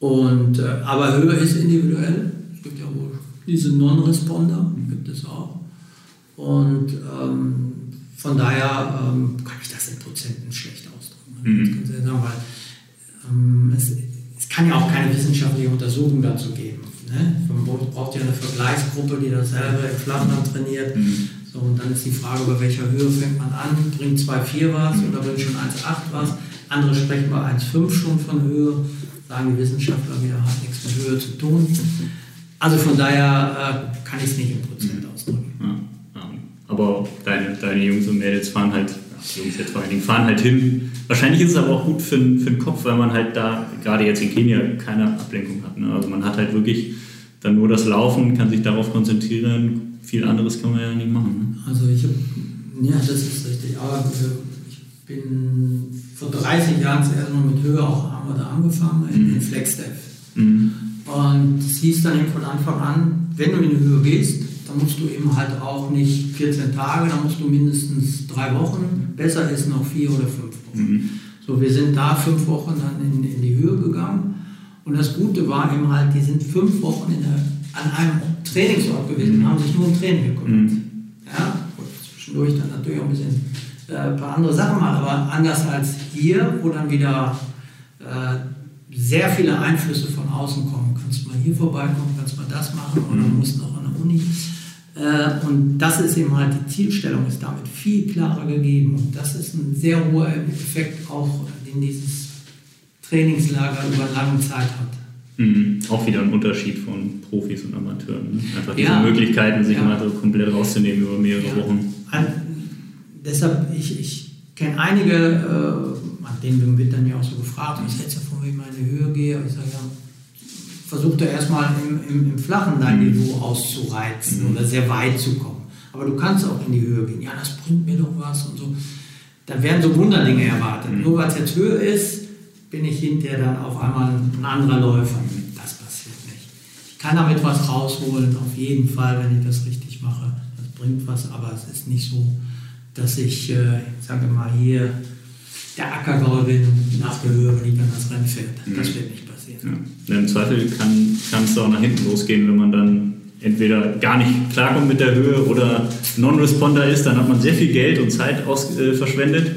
Und, äh, aber Höhe ist individuell. Es gibt ja wohl diese Non-Responder, gibt es auch. Und ähm, von daher ähm, kann ich das in Prozenten schlecht ausdrücken. Mhm. Das kann sagen, weil ähm, es, es, kann ja auch keine wissenschaftliche Untersuchung dazu geben. Ne? Man braucht ja eine Vergleichsgruppe, die dasselbe im Flachland trainiert. Mhm. So, und dann ist die Frage, bei welcher Höhe fängt man an? Bringt 2,4 was mhm. oder bringt schon 1,8 was? Andere sprechen bei 1,5 schon von Höhe, sagen die Wissenschaftler wieder, hat nichts mit Höhe zu tun. Also von daher äh, kann ich es nicht in Prozent mhm. ausdrücken. Ja, ja. Aber deine, deine Jungs und Mädels fahren halt, Jungs jetzt vor allen Dingen, fahren halt hin. Wahrscheinlich ist es aber auch gut für, für den Kopf, weil man halt da, gerade jetzt in Kenia, keine Ablenkung hat. Ne? Also man hat halt wirklich dann nur das Laufen, kann sich darauf konzentrieren. Viel anderes kann man ja nicht machen. Ne? Also ich habe, ja, das ist richtig. Aber ich bin vor 30 Jahren zuerst mal mit Höhe auch angefangen, in, mhm. in Flexdev. Mhm. Und es hieß dann eben von Anfang an, wenn du in die Höhe gehst, dann musst du eben halt auch nicht 14 Tage, dann musst du mindestens drei Wochen, besser ist noch vier oder fünf Wochen. Mhm. So, wir sind da fünf Wochen dann in, in, die Höhe gegangen. Und das Gute war eben halt, die sind fünf Wochen der, an einem Trainingsort gewesen und mhm. haben sich nur um Training gekümmert. Mhm. Ja, zwischendurch dann natürlich auch ein bisschen äh, ein paar andere Sachen machen, aber anders als hier, wo dann wieder äh, sehr viele Einflüsse von außen kommen. Kannst mal hier vorbeikommen, kannst mal das machen oder Mhm. musst noch an der Uni. Äh, Und das ist eben halt, die Zielstellung ist damit viel klarer gegeben. Und das ist ein sehr hoher Effekt auch, den dieses Trainingslager über lange Zeit hat. Mhm. Auch wieder ein Unterschied von Profis und Amateuren. Ne? Einfach diese Ja. Möglichkeiten, sich Ja. mal so komplett rauszunehmen über mehrere Ja. Wochen. An, deshalb, ich, ich kenne einige, äh, an denen wird dann ja auch so gefragt, hältst du davon, wenn ich mal in die Höhe gehe? Ich sage, ja, versuch doch erstmal im, im, im Flachen dein Mhm. Niveau auszureizen Mhm. oder sehr weit zu kommen. Aber du kannst auch in die Höhe gehen. Ja, das bringt mir doch was und so. Dann werden so Wunderdinge erwartet. Mhm. Nur weil es jetzt Höhe ist, bin ich hinterher dann auf einmal ein anderer Läufer. Das passiert nicht. Ich kann damit was rausholen, auf jeden Fall, wenn ich das richtig mache. Das bringt was, aber es ist nicht so, dass ich, äh, ich sage mal, hier der Ackergauer bin und nach der Höhe liegt dann das Rennpferd. Das Mhm. wird nicht passieren. Ja. Im Zweifel kann, es auch nach hinten losgehen, wenn man dann entweder gar nicht klarkommt mit der Höhe oder Non-Responder ist, dann hat man sehr viel Geld und Zeit aus, äh, verschwendet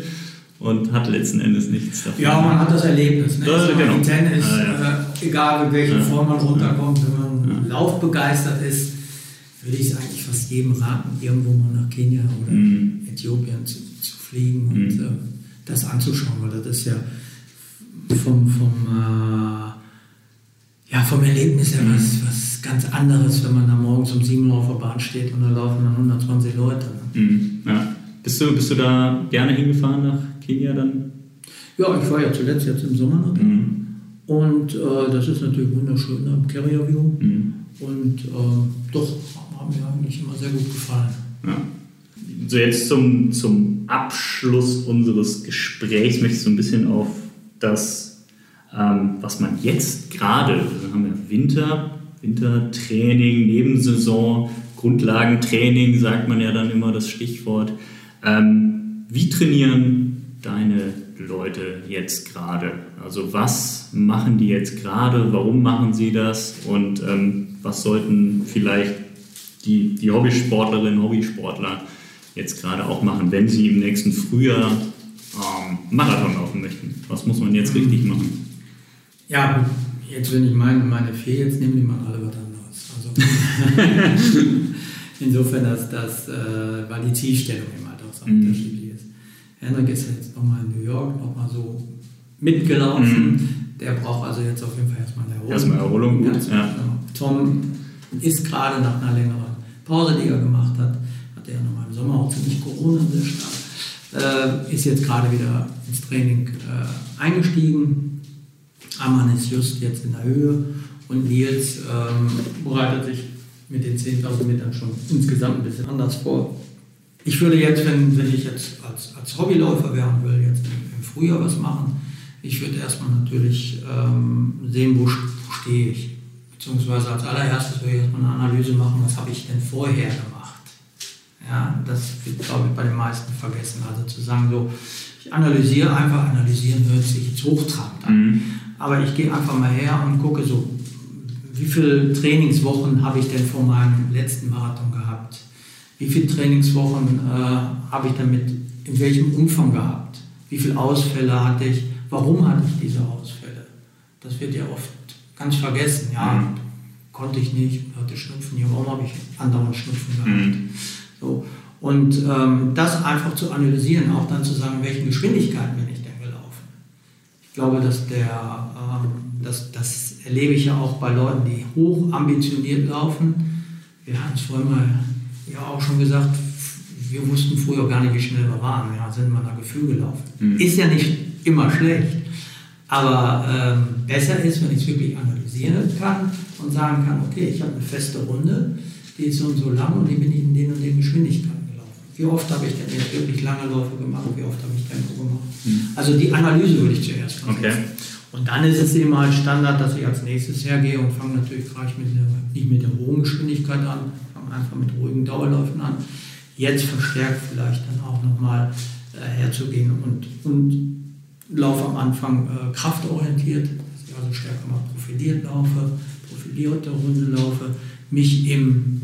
und hat letzten Endes nichts davon. Ja, man hat das Erlebnis. Ne? Ja, Also genau. Tennis, Ja, ja. Äh, egal in welcher Ja. Form man runterkommt, wenn man Ja. laufbegeistert ist, würde ich es eigentlich fast jedem raten, irgendwo mal nach Kenia oder Mhm. Äthiopien zu, zu fliegen und Mhm. äh, das anzuschauen, weil das ist ja vom, vom, äh, ja, vom Erlebnis her Mhm. was, was ganz anderes, wenn man da morgens um 7 Uhr auf der Bahn steht und da laufen dann 120 Leute. Ne? Mhm. Ja. Bist, du, bist du da gerne hingefahren nach Kenia dann? Ja, ich war ja zuletzt jetzt im Sommer noch. Mhm. Und äh, das ist natürlich wunderschön am Carrier View. Mhm. Und äh, doch, hat mir eigentlich immer sehr gut gefallen. Ja. So jetzt zum, zum Abschluss unseres Gesprächs möchte ich so ein bisschen auf das, ähm, was man jetzt gerade, wir haben ja Winter, Wintertraining, Nebensaison, Grundlagentraining, sagt man ja dann immer das Stichwort. Ähm, wie trainieren deine Leute jetzt gerade? Also was machen die jetzt gerade? Warum machen sie das? Und ähm, was sollten vielleicht die, die Hobbysportlerinnen, Hobbysportler jetzt gerade auch machen, wenn sie im nächsten Frühjahr ähm, Marathon laufen möchten? Was muss man jetzt richtig machen? Ja, jetzt wenn ich meine, meine vier jetzt nehme, die machen alle was anderes. Also insofern, dass das, äh, weil die Zielstellung eben halt auch so Mhm. unterschiedlich ist. Henrik ist jetzt nochmal in New York, nochmal so mitgelaufen. Der braucht also jetzt auf jeden Fall erstmal eine Erholung. Erstmal Erholung, gut, ja. genau. Tom ist gerade nach einer längeren Pause, die er gemacht hat, hatte ja nochmal Sommer auch ziemlich Corona sehr stark, äh, ist jetzt gerade wieder ins Training äh, eingestiegen. Ammann ist just jetzt in der Höhe und Nils ähm, bereitet sich mit den 10.000 Metern schon insgesamt ein bisschen anders vor. Ich würde jetzt, wenn, wenn ich jetzt als, als Hobbyläufer und will jetzt im, im Frühjahr was machen, ich würde erstmal natürlich ähm, sehen, wo stehe ich. Beziehungsweise als allererstes würde ich erstmal eine Analyse machen, was habe ich denn vorher gemacht. Ja, das wird, glaube ich, bei den meisten vergessen. Also zu sagen, so, ich analysiere einfach, analysieren hört sich jetzt hochtrabend an. Mhm. Aber ich gehe einfach mal her und gucke so, wie viele Trainingswochen habe ich denn vor meinem letzten Marathon gehabt? Wie viele Trainingswochen äh, habe ich damit, in welchem Umfang gehabt? Wie viele Ausfälle hatte ich? Warum hatte ich diese Ausfälle? Das wird ja oft ganz vergessen. Ja, Mhm. konnte ich nicht, hatte Schnupfen. Ja, warum habe ich andauernd Schnupfen gehabt? Mhm. So. Und ähm, das einfach zu analysieren, auch dann zu sagen, welchen Geschwindigkeiten bin ich denn gelaufen. Ich glaube, dass der, ähm, das, das erlebe ich ja auch bei Leuten, die hoch ambitioniert laufen. Wir hatten es vorhin mal ja auch schon gesagt, wir wussten früher gar nicht, wie schnell wir waren. Ja, sind wir nach Gefühl gelaufen. Mhm. Ist ja nicht immer schlecht. Aber ähm, besser ist, wenn ich es wirklich analysieren kann und sagen kann, okay, ich habe eine feste Runde, die ist so und so lang und die bin ich in den und den Geschwindigkeiten gelaufen. Wie oft habe ich denn jetzt wirklich lange Läufe gemacht, wie oft habe ich Tempo gemacht? Mhm. Also die Analyse würde ich zuerst machen. Okay. Und dann ist es eben halt Standard, dass ich als nächstes hergehe und fange natürlich gleich mit der, nicht mit der hohen Geschwindigkeit an, fange einfach mit ruhigen Dauerläufen an. Jetzt verstärkt vielleicht dann auch nochmal äh, herzugehen und, und laufe am Anfang äh, kraftorientiert, dass ich also stärker mal profiliert laufe, profilierte Runde laufe, mich im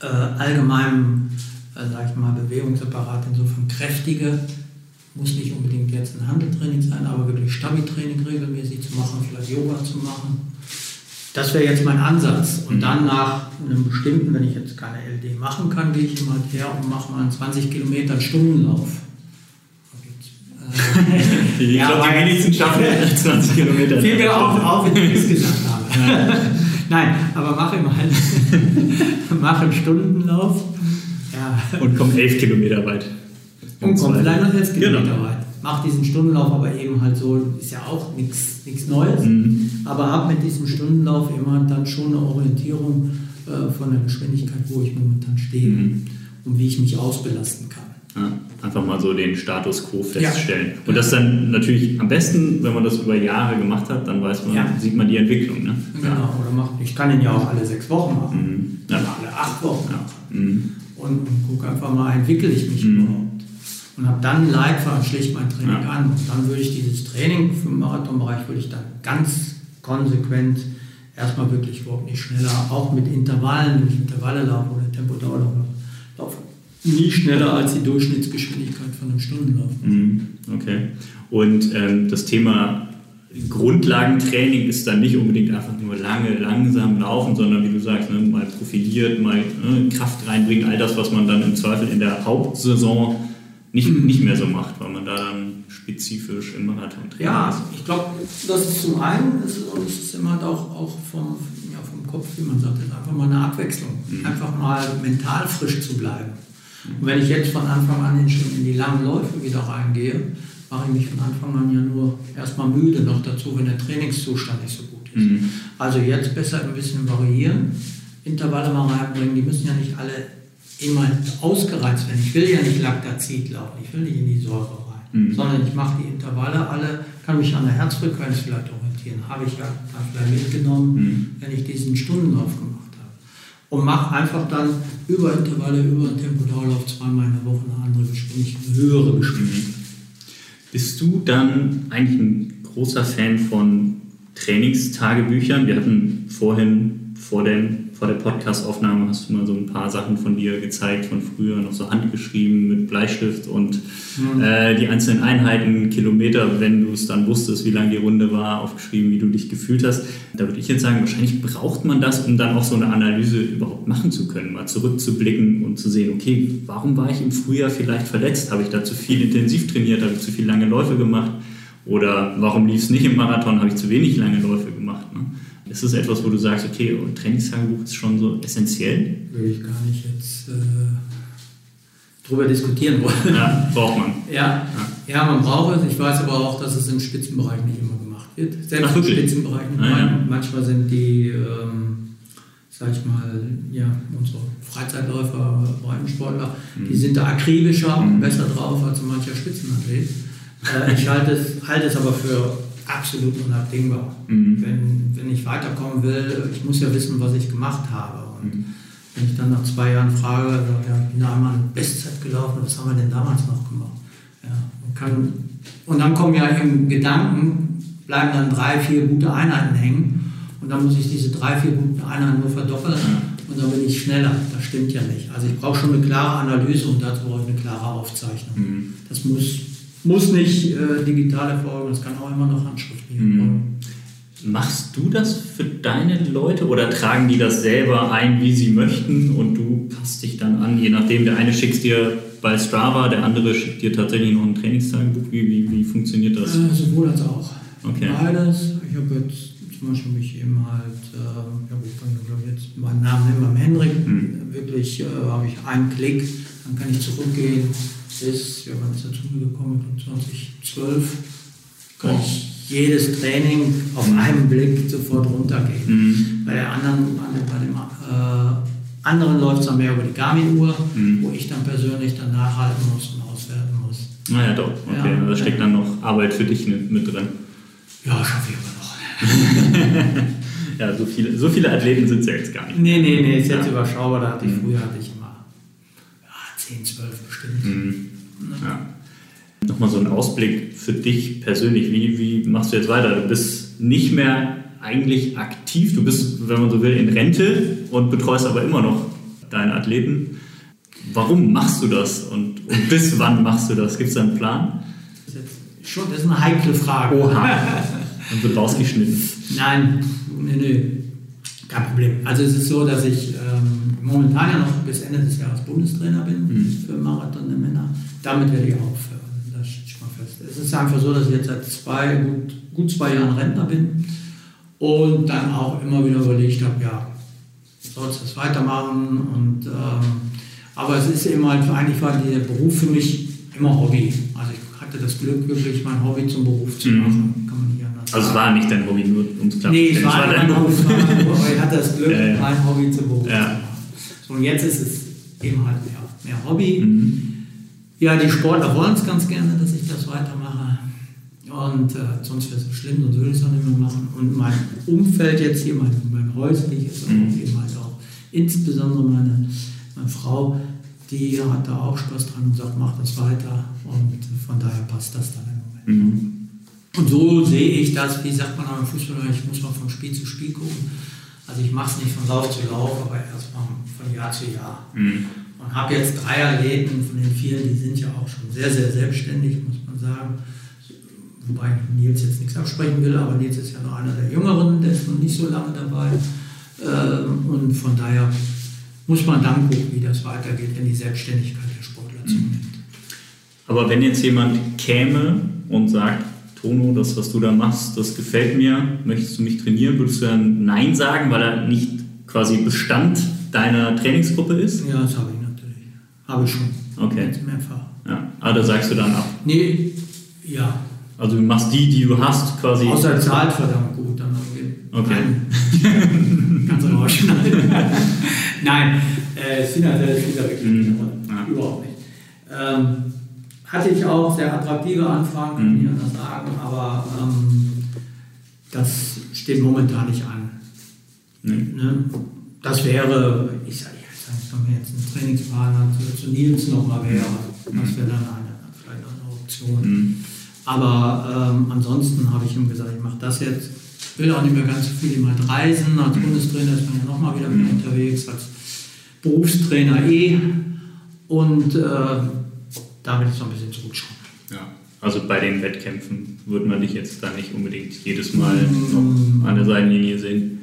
äh, allgemeinen, äh, sag ich mal, Bewegungsapparat insofern kräftige, muss nicht unbedingt jetzt ein Handeltraining sein, aber wirklich Stabi-Training regelmäßig zu machen, vielleicht Yoga zu machen. Das wäre jetzt mein Ansatz. Und dann nach einem bestimmten, wenn ich jetzt keine LD machen kann, gehe ich immer her und mache mal einen 20 Kilometer Stundenlauf. ich ja, glaube, die wenigsten schaffen 20 Kilometer. Fiel mir auf, auf, wenn ich es gesagt habe. Nein, aber mache immer mache einen Stundenlauf. Ja. Und komm 11 Kilometer weit. Und komm vielleicht noch 11 Kilometer genau. weit. Mach diesen Stundenlauf aber eben halt so, ist ja auch nichts Neues, mhm. aber habe mit diesem Stundenlauf immer dann schon eine Orientierung äh, von der Geschwindigkeit, wo ich momentan stehe mhm. und wie ich mich ausbelasten kann. Ja, einfach mal so den Status quo feststellen. Ja. Und das dann natürlich am besten, wenn man das über Jahre gemacht hat, dann weiß man, ja. sieht man die Entwicklung. Ne? Genau, oder macht, ich kann ihn ja auch alle sechs Wochen machen, mhm. oder alle acht Wochen machen. Und, und gucke einfach mal, entwickle ich mich mhm. überhaupt. Und habe dann Leitfaden, schlicht mein Training an. Und dann würde ich dieses Training für den Marathonbereich würde ich dann ganz konsequent erstmal wirklich überhaupt nicht schneller, auch mit Intervallen, ich Intervalle laufe oder Tempodauerlauf laufe, nie schneller als die Durchschnittsgeschwindigkeit von einem Stundenlauf. Mhm. Okay. Und ähm, das Thema Grundlagentraining ist dann nicht unbedingt einfach nur lange, langsam laufen, sondern wie du sagst, ne, mal profiliert, mal ne, Kraft reinbringen, all das, was man dann im Zweifel in der Hauptsaison nicht, mhm. nicht mehr so macht, weil man da dann spezifisch im Marathon trainiert. Ja, ich glaube, das ist zum einen, ist, und es ist immer auch, auch vom, ja, vom Kopf, wie man sagt, einfach mal eine Abwechslung. Mhm. Einfach mal mental frisch zu bleiben. Und wenn ich jetzt von Anfang an schon in die langen Läufe wieder reingehe, mache ich mich von Anfang an ja nur erstmal müde, noch dazu, wenn der Trainingszustand nicht so gut ist. Mhm. Also jetzt besser ein bisschen variieren, Intervalle mal reinbringen, die müssen ja nicht alle immer ausgereizt werden. Ich will ja nicht Lactazid laufen, ich will nicht in die Säure rein, mhm. sondern ich mache die Intervalle alle, kann mich an der Herzfrequenz vielleicht orientieren, habe ich ja dann vielleicht mitgenommen, mhm. wenn ich diesen Stundenlauf gemacht und mache einfach dann über Intervalle, über den Tempodauerlauf zweimal in der Woche eine andere Geschwindigkeit, eine höhere Geschwindigkeit. Bist du dann eigentlich ein großer Fan von Trainingstagebüchern? Wir hatten vorhin vor dem vor der Podcastaufnahme hast du mal so ein paar Sachen von dir gezeigt, von früher, noch so handgeschrieben mit Bleistift und mhm. äh, die einzelnen Einheiten, Kilometer, wenn du es dann wusstest, wie lang die Runde war, aufgeschrieben, wie du dich gefühlt hast. Da würde ich jetzt sagen, wahrscheinlich braucht man das, um dann auch so eine Analyse überhaupt machen zu können, mal zurückzublicken und zu sehen, okay, warum war ich im Frühjahr vielleicht verletzt? Habe ich da zu viel intensiv trainiert? Habe ich zu viel lange Läufe gemacht? Oder warum lief es nicht im Marathon? Habe ich zu wenig lange Läufe gemacht? Ist das etwas, wo du sagst, okay, Trainingstagebuch ist schon so essentiell? Würde ich gar nicht jetzt äh, drüber diskutieren wollen. Ja, braucht man. Ja, ja. ja, man braucht es. Ich weiß aber auch, dass es im Spitzenbereich nicht immer gemacht wird. Selbst Ach, im Spitzenbereich. Ah, ja. Manchmal sind die, ähm, sag ich mal, ja, unsere Freizeitläufer, Breitensportler, mhm. die sind da akribischer und mhm. besser drauf als mancher Spitzenathlet. Äh, ich halte es, halte es aber für absolut unabdingbar. Mhm. Wenn, wenn ich weiterkommen will, ich muss ja wissen, was ich gemacht habe. Und mhm. wenn ich dann nach zwei Jahren frage, ja, ich bin da einmal eine Bestzeit gelaufen, was haben wir denn damals noch gemacht? Ja, und, kann, und dann kommen ja im Gedanken, bleiben dann drei, vier gute Einheiten hängen. Und dann muss ich diese drei, vier guten Einheiten nur verdoppeln und dann bin ich schneller. Das stimmt ja nicht. Also ich brauche schon eine klare Analyse und dazu brauche ich eine klare Aufzeichnung. Mhm. Das muss muss nicht äh, digital erfolgen, das kann auch immer noch handschriftlich mhm. erfolgen. Machst du das für deine Leute oder tragen die das selber ein, wie sie möchten und du passt dich dann an, je nachdem, der eine schickt dir bei Strava, der andere schickt dir tatsächlich noch ein Trainingstagebuch. Wie, wie, wie funktioniert das? Äh, sowohl als auch. Okay. Beides. Ich habe jetzt zum Beispiel mich eben halt, äh, ja gut, kann ich jetzt meinen Namen nennen, beim Henrik, mhm. wirklich äh, habe ich einen Klick, dann kann ich zurückgehen ist er zu mir gekommen? 2012, kann ich jedes Training auf einen Blick sofort runtergehen. Mhm. Bei der anderen, bei dem äh, anderen läuft es dann mehr über die Garmin-Uhr, mhm. wo ich dann persönlich dann nachhalten muss und auswerten muss. Naja, doch. Okay, ja, da steckt dann noch Arbeit für dich mit drin. Ja, schaffe ich aber noch. ja, so viele, so viele Athleten sind es ja jetzt gar nicht. Nee, nee, nee, ist jetzt ja. überschaubar. Da hatte ich, mhm. Früher hatte ich immer ja, 10, 12 bestimmt. Mhm. Ja. Nochmal so ein Ausblick für dich persönlich. Wie, wie machst du jetzt weiter? Du bist nicht mehr eigentlich aktiv. Du bist, wenn man so will, in Rente und betreust aber immer noch deine Athleten. Warum machst du das und, und bis wann machst du das? Gibt es da einen Plan? schon, das ist eine heikle Frage. Oha. Und wird rausgeschnitten. Nein, nee, nee, kein Problem. Also es ist so, dass ich ähm, momentan ja noch bis Ende des Jahres Bundestrainer bin Mhm. für Marathon der Männer. Damit werde ich aufhören. Das steht schon mal fest. Es ist einfach so, dass ich jetzt seit zwei, gut, gut zwei Jahren Rentner bin und dann auch immer wieder überlegt habe, ja, sollst du das weitermachen? Und, ähm, aber es ist eben halt, eigentlich war der Beruf für mich immer Hobby. Also ich hatte das Glück, wirklich mein Hobby zum Beruf zu Mhm. machen. Kann man nicht Also es war nicht dein Hobby, nur ums klar Nee, es war dein war mein Beruf, aber ich hatte das Glück, Ja, ja. mein Hobby zum Beruf Ja. zu. So, und jetzt ist es eben halt mehr, mehr Hobby. Mhm. Ja, die Sportler wollen es ganz gerne, dass ich das weitermache. Und äh, sonst wäre es so schlimm, sonst würde ich es auch nicht mehr machen. Und mein Umfeld jetzt hier, mein, mein häusliches, Mhm. und eben halt auch insbesondere meine, meine Frau, die hat da auch Spaß dran und sagt, mach das weiter. Und von daher passt das dann im Moment. Mhm. Und so sehe ich das, wie sagt man am Fußball, ich muss mal von Spiel zu Spiel gucken. Also ich mache es nicht von Lauf zu Lauf, aber erstmal von Jahr zu Jahr. Mhm. Und habe jetzt drei Athleten, von den vielen, die sind ja auch schon sehr, sehr selbstständig, muss man sagen. Wobei Nils jetzt nichts absprechen will, aber Nils ist ja noch einer der Jüngeren, der ist noch nicht so lange dabei. Ähm, Und von daher muss man dann gucken, wie das weitergeht, wenn die Selbstständigkeit der Sportler zunimmt. Aber wenn jetzt jemand käme und sagt, Tono, das, was du da machst, das gefällt mir, möchtest du mich trainieren, würdest du dann Nein sagen, weil er nicht quasi Bestand deiner Trainingsgruppe ist? Ja, das habe ich natürlich. Habe ich schon. Okay. Jetzt mehrfach. Ja. Aber da sagst du dann ab. Nee, ja. Also du machst die, die du hast, quasi. Außer zahlt verdammt gut, dann. Okay. Nein. Kannst du rausschneiden. Nein, äh, da wirklich Mhm. keine Rolle. Ja. Überhaupt nicht. Ähm, hatte ich auch sehr attraktive Anfragen, kann ich Mhm. anders sagen, aber ähm, das steht momentan nicht an. Nee. Ne? Das wäre, ich sage jetzt, wenn mir jetzt ein Trainingspartner zu, zu Nils nochmal wäre, das wäre dann eine, vielleicht eine Option. Mhm. Aber ähm, ansonsten habe ich ihm gesagt, ich mache das jetzt. Will auch nicht mehr ganz so viel mal reisen. Als Bundestrainer ist man ja nochmal wieder mehr unterwegs, als Berufstrainer eh. Und äh, da will ich so ein bisschen zurückschauen. Ja. Also bei den Wettkämpfen würde man dich jetzt da nicht unbedingt jedes Mal Mhm. noch an der Seitenlinie sehen.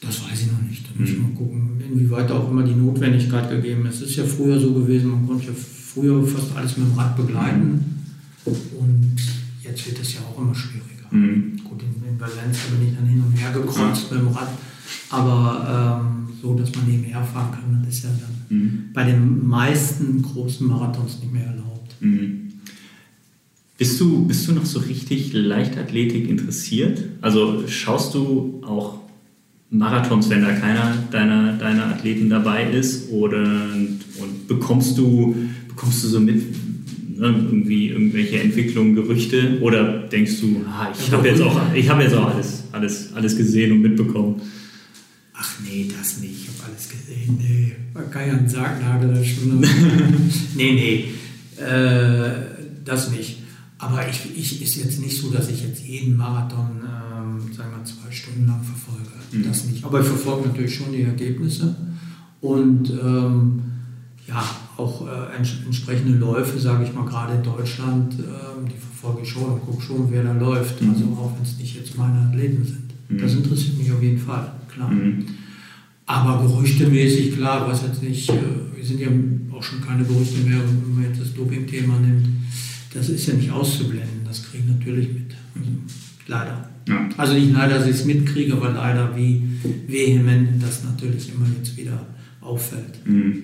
Das weiß ich noch nicht. Da muss ich Mhm. mal gucken, inwieweit auch immer die Notwendigkeit gegeben ist. Es ist ja früher so gewesen, man konnte ja früher fast alles mit dem Rad begleiten. Und jetzt wird es ja auch immer schwieriger. Mhm. Gut, in, in Valencia bin ich dann hin und her gekreuzt mit dem Rad. Aber ähm, so, dass man nebenher fahren kann, das ist ja dann Mhm. bei den meisten großen Marathons nicht mehr erlaubt. Mhm. Bist du, bist du noch so richtig Leichtathletik interessiert? Also schaust du auch Marathons, wenn da keiner deiner, deiner Athleten dabei ist? Oder und, und bekommst du bekommst du so mit ne, irgendwie irgendwelche Entwicklungen, Gerüchte? Oder denkst du, ah, ich habe jetzt auch, ich habe jetzt auch alles, alles, alles gesehen und mitbekommen? Ach nee, das nicht, ich habe alles gesehen. Nee, war kein Sargnagel da schon. nee, nee, äh, das nicht. Aber ich, ich ist jetzt nicht so, dass ich jetzt jeden Marathon, ähm, sagen wir mal, zwei Stunden lang verfolge. Mhm. Das nicht. Aber ich verfolge natürlich schon die Ergebnisse. Und ähm, ja, auch äh, ents entsprechende Läufe, sage ich mal, gerade in Deutschland, ähm, die verfolge ich schon und gucke schon, wer da läuft. Mhm. Also auch wenn es nicht jetzt meine Athleten sind. Das Mhm. interessiert mich auf jeden Fall, klar. Mhm. Aber gerüchtemäßig, klar, was jetzt nicht, äh, wir sind ja auch schon keine Gerüchte mehr, wenn man jetzt das Doping-Thema nimmt, das ist ja nicht auszublenden, das kriege ich natürlich mit. Also, leider. Ja. Also nicht leider, dass ich es mitkriege, aber leider, wie vehement das natürlich immer jetzt wieder auffällt. Mhm.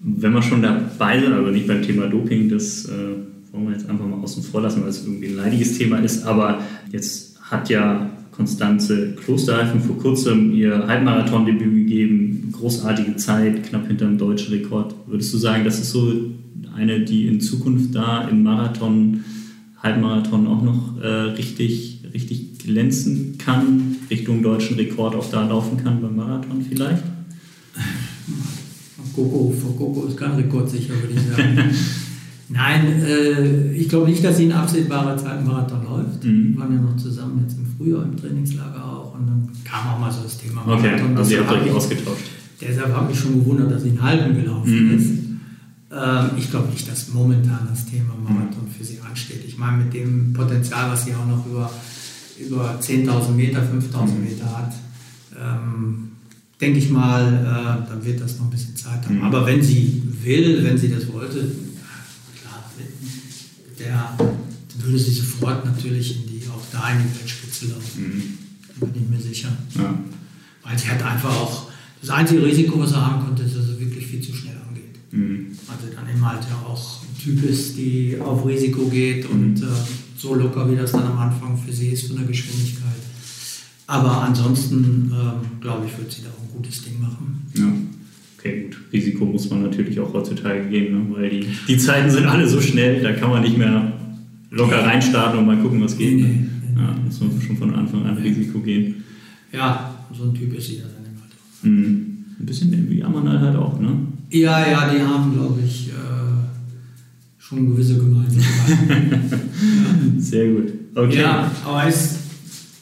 Wenn wir schon dabei sind, also nicht beim Thema Doping, das äh, wollen wir jetzt einfach mal außen vor lassen, weil es irgendwie ein leidiges Thema ist, aber jetzt hat ja Konstanze Klosterhalfen vor kurzem ihr Halbmarathon-Debüt gegeben, großartige Zeit, knapp hinter dem deutschen Rekord. Würdest du sagen, das ist so eine, die in Zukunft da im Marathon, Halbmarathon auch noch äh, richtig, richtig glänzen kann, Richtung deutschen Rekord auch da laufen kann beim Marathon vielleicht? Coco, vor Coco ist kein Rekord sicher, würde ich sagen. Nein, äh, ich glaube nicht, dass sie in absehbarer Zeit einen Marathon läuft. Mhm. Wir waren ja noch zusammen jetzt im Frühjahr im Trainingslager auch und dann kam auch mal so das Thema Okay, also ihr habt hat euch ausgetauscht. Deshalb hat mich schon gewundert, dass sie einen halben gelaufen Mhm. ist. Ähm, ich glaube nicht, dass momentan das Thema Marathon für sie ansteht. Ich meine, mit dem Potenzial, was sie auch noch über, über 10.000 Meter, 5.000 mhm. Meter hat, ähm, denke ich mal, äh, dann wird das noch ein bisschen Zeit haben. Mhm. Aber wenn sie will, wenn sie das wollte, der würde sie sofort natürlich in die, auch da in die Weltspitze laufen. Mhm. Da bin ich mir sicher. Ja. Weil sie hat einfach auch, das einzige Risiko, was er haben konnte, ist, dass er wirklich viel zu schnell angeht. Mhm. Also dann eben halt ja auch ein Typ ist, die auf Risiko geht und mhm. äh, so locker, wie das dann am Anfang für sie ist von der Geschwindigkeit. Aber ansonsten, äh, glaube ich, wird sie da auch ein gutes Ding machen. Ja. Okay, gut. Risiko muss man natürlich auch heutzutage gehen, ne? weil die, die Zeiten sind alle so schnell, da kann man nicht mehr locker reinstarten und mal gucken, was geht. Ne? ja, muss man schon von Anfang an Risiko gehen. Ja, so ein Typ ist sie ja dann immer. Mhm. Ein bisschen wie Amanal halt auch, ne? Ja, ja, die haben, glaube ich, äh, schon gewisse Gemeinsamkeiten. ja. Sehr gut. Okay. Ja, aber es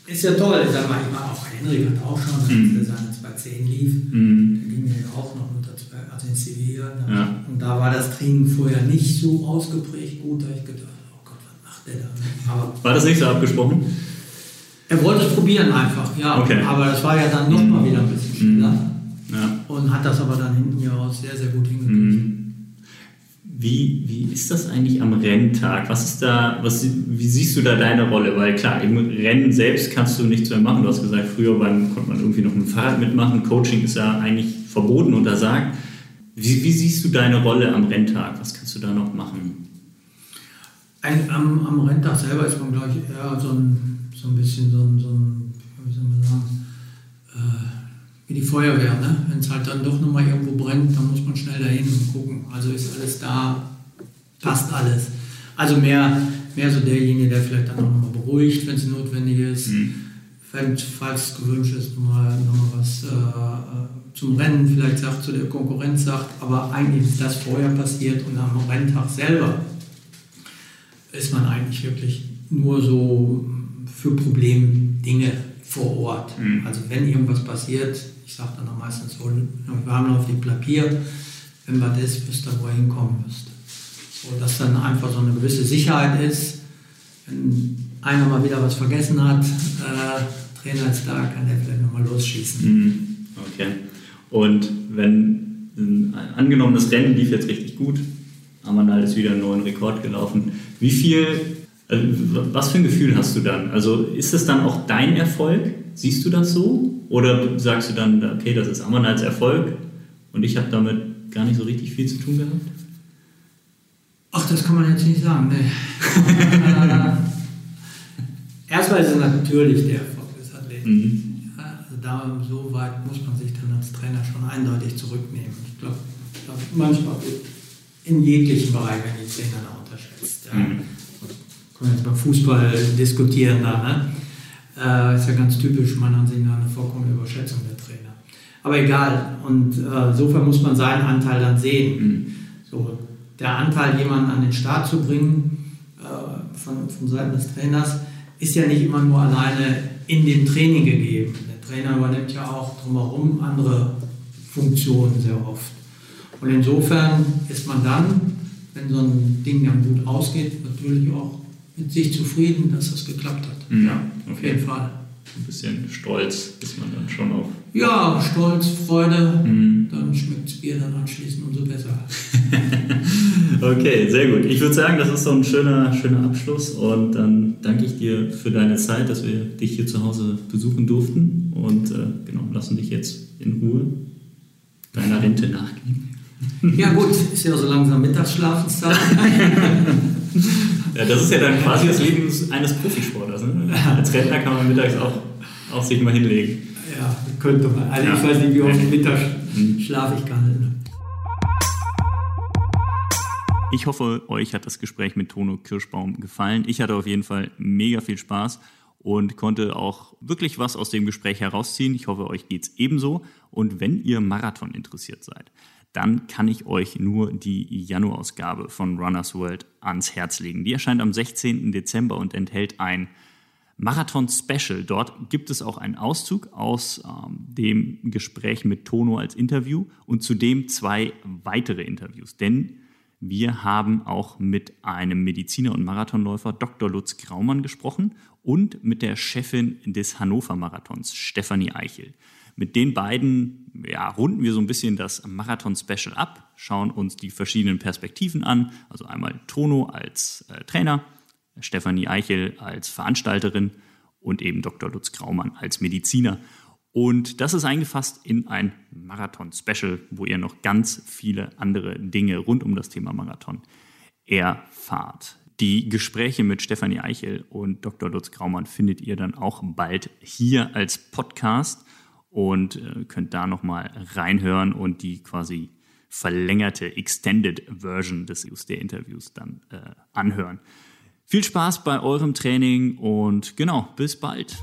ist ja toll. Ich sag mal, ich meine, auch Henrik hat auch schon, als mhm. er seine 210 lief, mhm. Ja auch noch unter zwei, also in Sevilla. Ja. Und da war das Training vorher nicht so ausgeprägt gut, da ich gedacht, oh Gott, was macht der da? Aber war das nicht so abgesprochen? Er wollte es probieren einfach, ja. Okay. Aber das war ja dann noch mal wieder ein bisschen schneller. Mhm. Ja. Und hat das aber dann hinten ja auch sehr, sehr gut hingekriegt. Mhm. Wie, wie ist das eigentlich am Renntag? Was ist da, was, wie siehst du da deine Rolle? Weil klar, im Rennen selbst kannst du nichts mehr machen. Du hast gesagt, früher beim, konnte man irgendwie noch mit dem Fahrrad mitmachen. Coaching ist ja eigentlich verboten, untersagt. Wie, wie siehst du deine Rolle am Renntag? Was kannst du da noch machen? Ein, am, am Renntag selber ist man, glaube ich, eher so ein so ein bisschen so ein, so ein wie soll man sagen, äh, wie die Feuerwehr. Ne? Wenn es halt dann doch nochmal irgendwo brennt, dann muss man schnell dahin und gucken. Also ist alles da, passt alles. Also mehr, mehr so derjenige, der vielleicht dann auch nochmal beruhigt, wenn es notwendig ist. Mhm. Wenn, falls es gewünscht ist, nochmal noch mal was äh, äh, zum Rennen vielleicht sagt, zu der Konkurrenz sagt, aber eigentlich ist das vorher passiert und am Renntag selber ist man eigentlich wirklich nur so für Problemdinge vor Ort. Mhm. Also wenn irgendwas passiert, ich sage dann auch meistens so, wir haben noch die Papier, wenn was ist, wisst ihr, wo ihr hinkommen müsst. So, dass dann einfach so eine gewisse Sicherheit ist, wenn einer mal wieder was vergessen hat, äh, Trainer ist da, kann der vielleicht nochmal losschießen. Mhm. Okay. Und wenn, angenommen, das Rennen lief jetzt richtig gut, Amanal ist wieder einen neuen Rekord gelaufen, wie viel also, was für ein Gefühl hast du dann? Also ist das dann auch dein Erfolg? Siehst du das so? Oder sagst du dann, okay, das ist Ammanals Erfolg und ich habe damit gar nicht so richtig viel zu tun gehabt? Ach, das kann man jetzt nicht sagen. Nee. Erstmal ist es natürlich der Erfolg des Athleten. Mhm. Da so weit muss man sich dann als Trainer schon eindeutig zurücknehmen. Ich glaube, glaub, manchmal in jeglichen Bereichen, wenn die Trainer da unterschätzt. Ja. Mhm können wir jetzt beim Fußball diskutieren da, ne? Äh, ist ja ganz typisch, man ansieht eine vollkommene Überschätzung der Trainer. Aber egal, und äh, insofern muss man seinen Anteil dann sehen. Mhm. So, der Anteil, jemanden an den Start zu bringen, äh, von, von Seiten des Trainers, ist ja nicht immer nur alleine in dem Training gegeben. Der Trainer übernimmt ja auch drumherum andere Funktionen sehr oft. Und insofern ist man dann, wenn so ein Ding dann gut ausgeht, natürlich auch mit sich zufrieden, dass das geklappt hat. Mhm. Ja, auf jeden Fall. Ein bisschen stolz ist man dann schon auf. Ja, Stolz, Freude, mhm. dann schmeckt das Bier dann anschließend umso besser. okay, sehr gut. Ich würde sagen, das ist so ein schöner, schöner Abschluss und dann danke ich dir für deine Zeit, dass wir dich hier zu Hause besuchen durften und äh, genau, lassen dich jetzt in Ruhe deiner Rente nachgehen. Ja gut, ist ja so langsam Mittagsschlafenszeit. ja, das ist ja dann quasi das Leben eines Profisportlers. Ne? Als Rentner kann man mittags auch, auch sich mal hinlegen. Ja, könnte man. Also ja. ich weiß nicht, wie oft Mittag hm. schlafe ich kann. Ich hoffe, euch hat das Gespräch mit Tono Kirschbaum gefallen. Ich hatte auf jeden Fall mega viel Spaß und konnte auch wirklich was aus dem Gespräch herausziehen. Ich hoffe, euch geht es ebenso. Und wenn ihr Marathon interessiert seid, dann kann ich euch nur die Januarausgabe von Runners World ans Herz legen. Die erscheint am 16. Dezember und enthält ein Marathon-Special. Dort gibt es auch einen Auszug aus ähm, dem Gespräch mit Tono als Interview und zudem zwei weitere Interviews. Denn Wir haben auch mit einem Mediziner und Marathonläufer Dr. Lutz Graumann gesprochen und mit der Chefin des Hannover Marathons, Stefanie Eichel. Mit den beiden ja, runden wir so ein bisschen das Marathon-Special ab, schauen uns die verschiedenen Perspektiven an. Also einmal Tono als äh, Trainer, Stefanie Eichel als Veranstalterin und eben Dr. Lutz Graumann als Mediziner. Und das ist eingefasst in ein Marathon-Special, wo ihr noch ganz viele andere Dinge rund um das Thema Marathon erfahrt. Die Gespräche mit Stefanie Eichel und Dr. Lutz Graumann findet ihr dann auch bald hier als Podcast und äh, könnt da nochmal reinhören und die quasi verlängerte Extended Version des der Interviews dann äh, anhören. Viel Spaß bei eurem Training und genau, bis bald.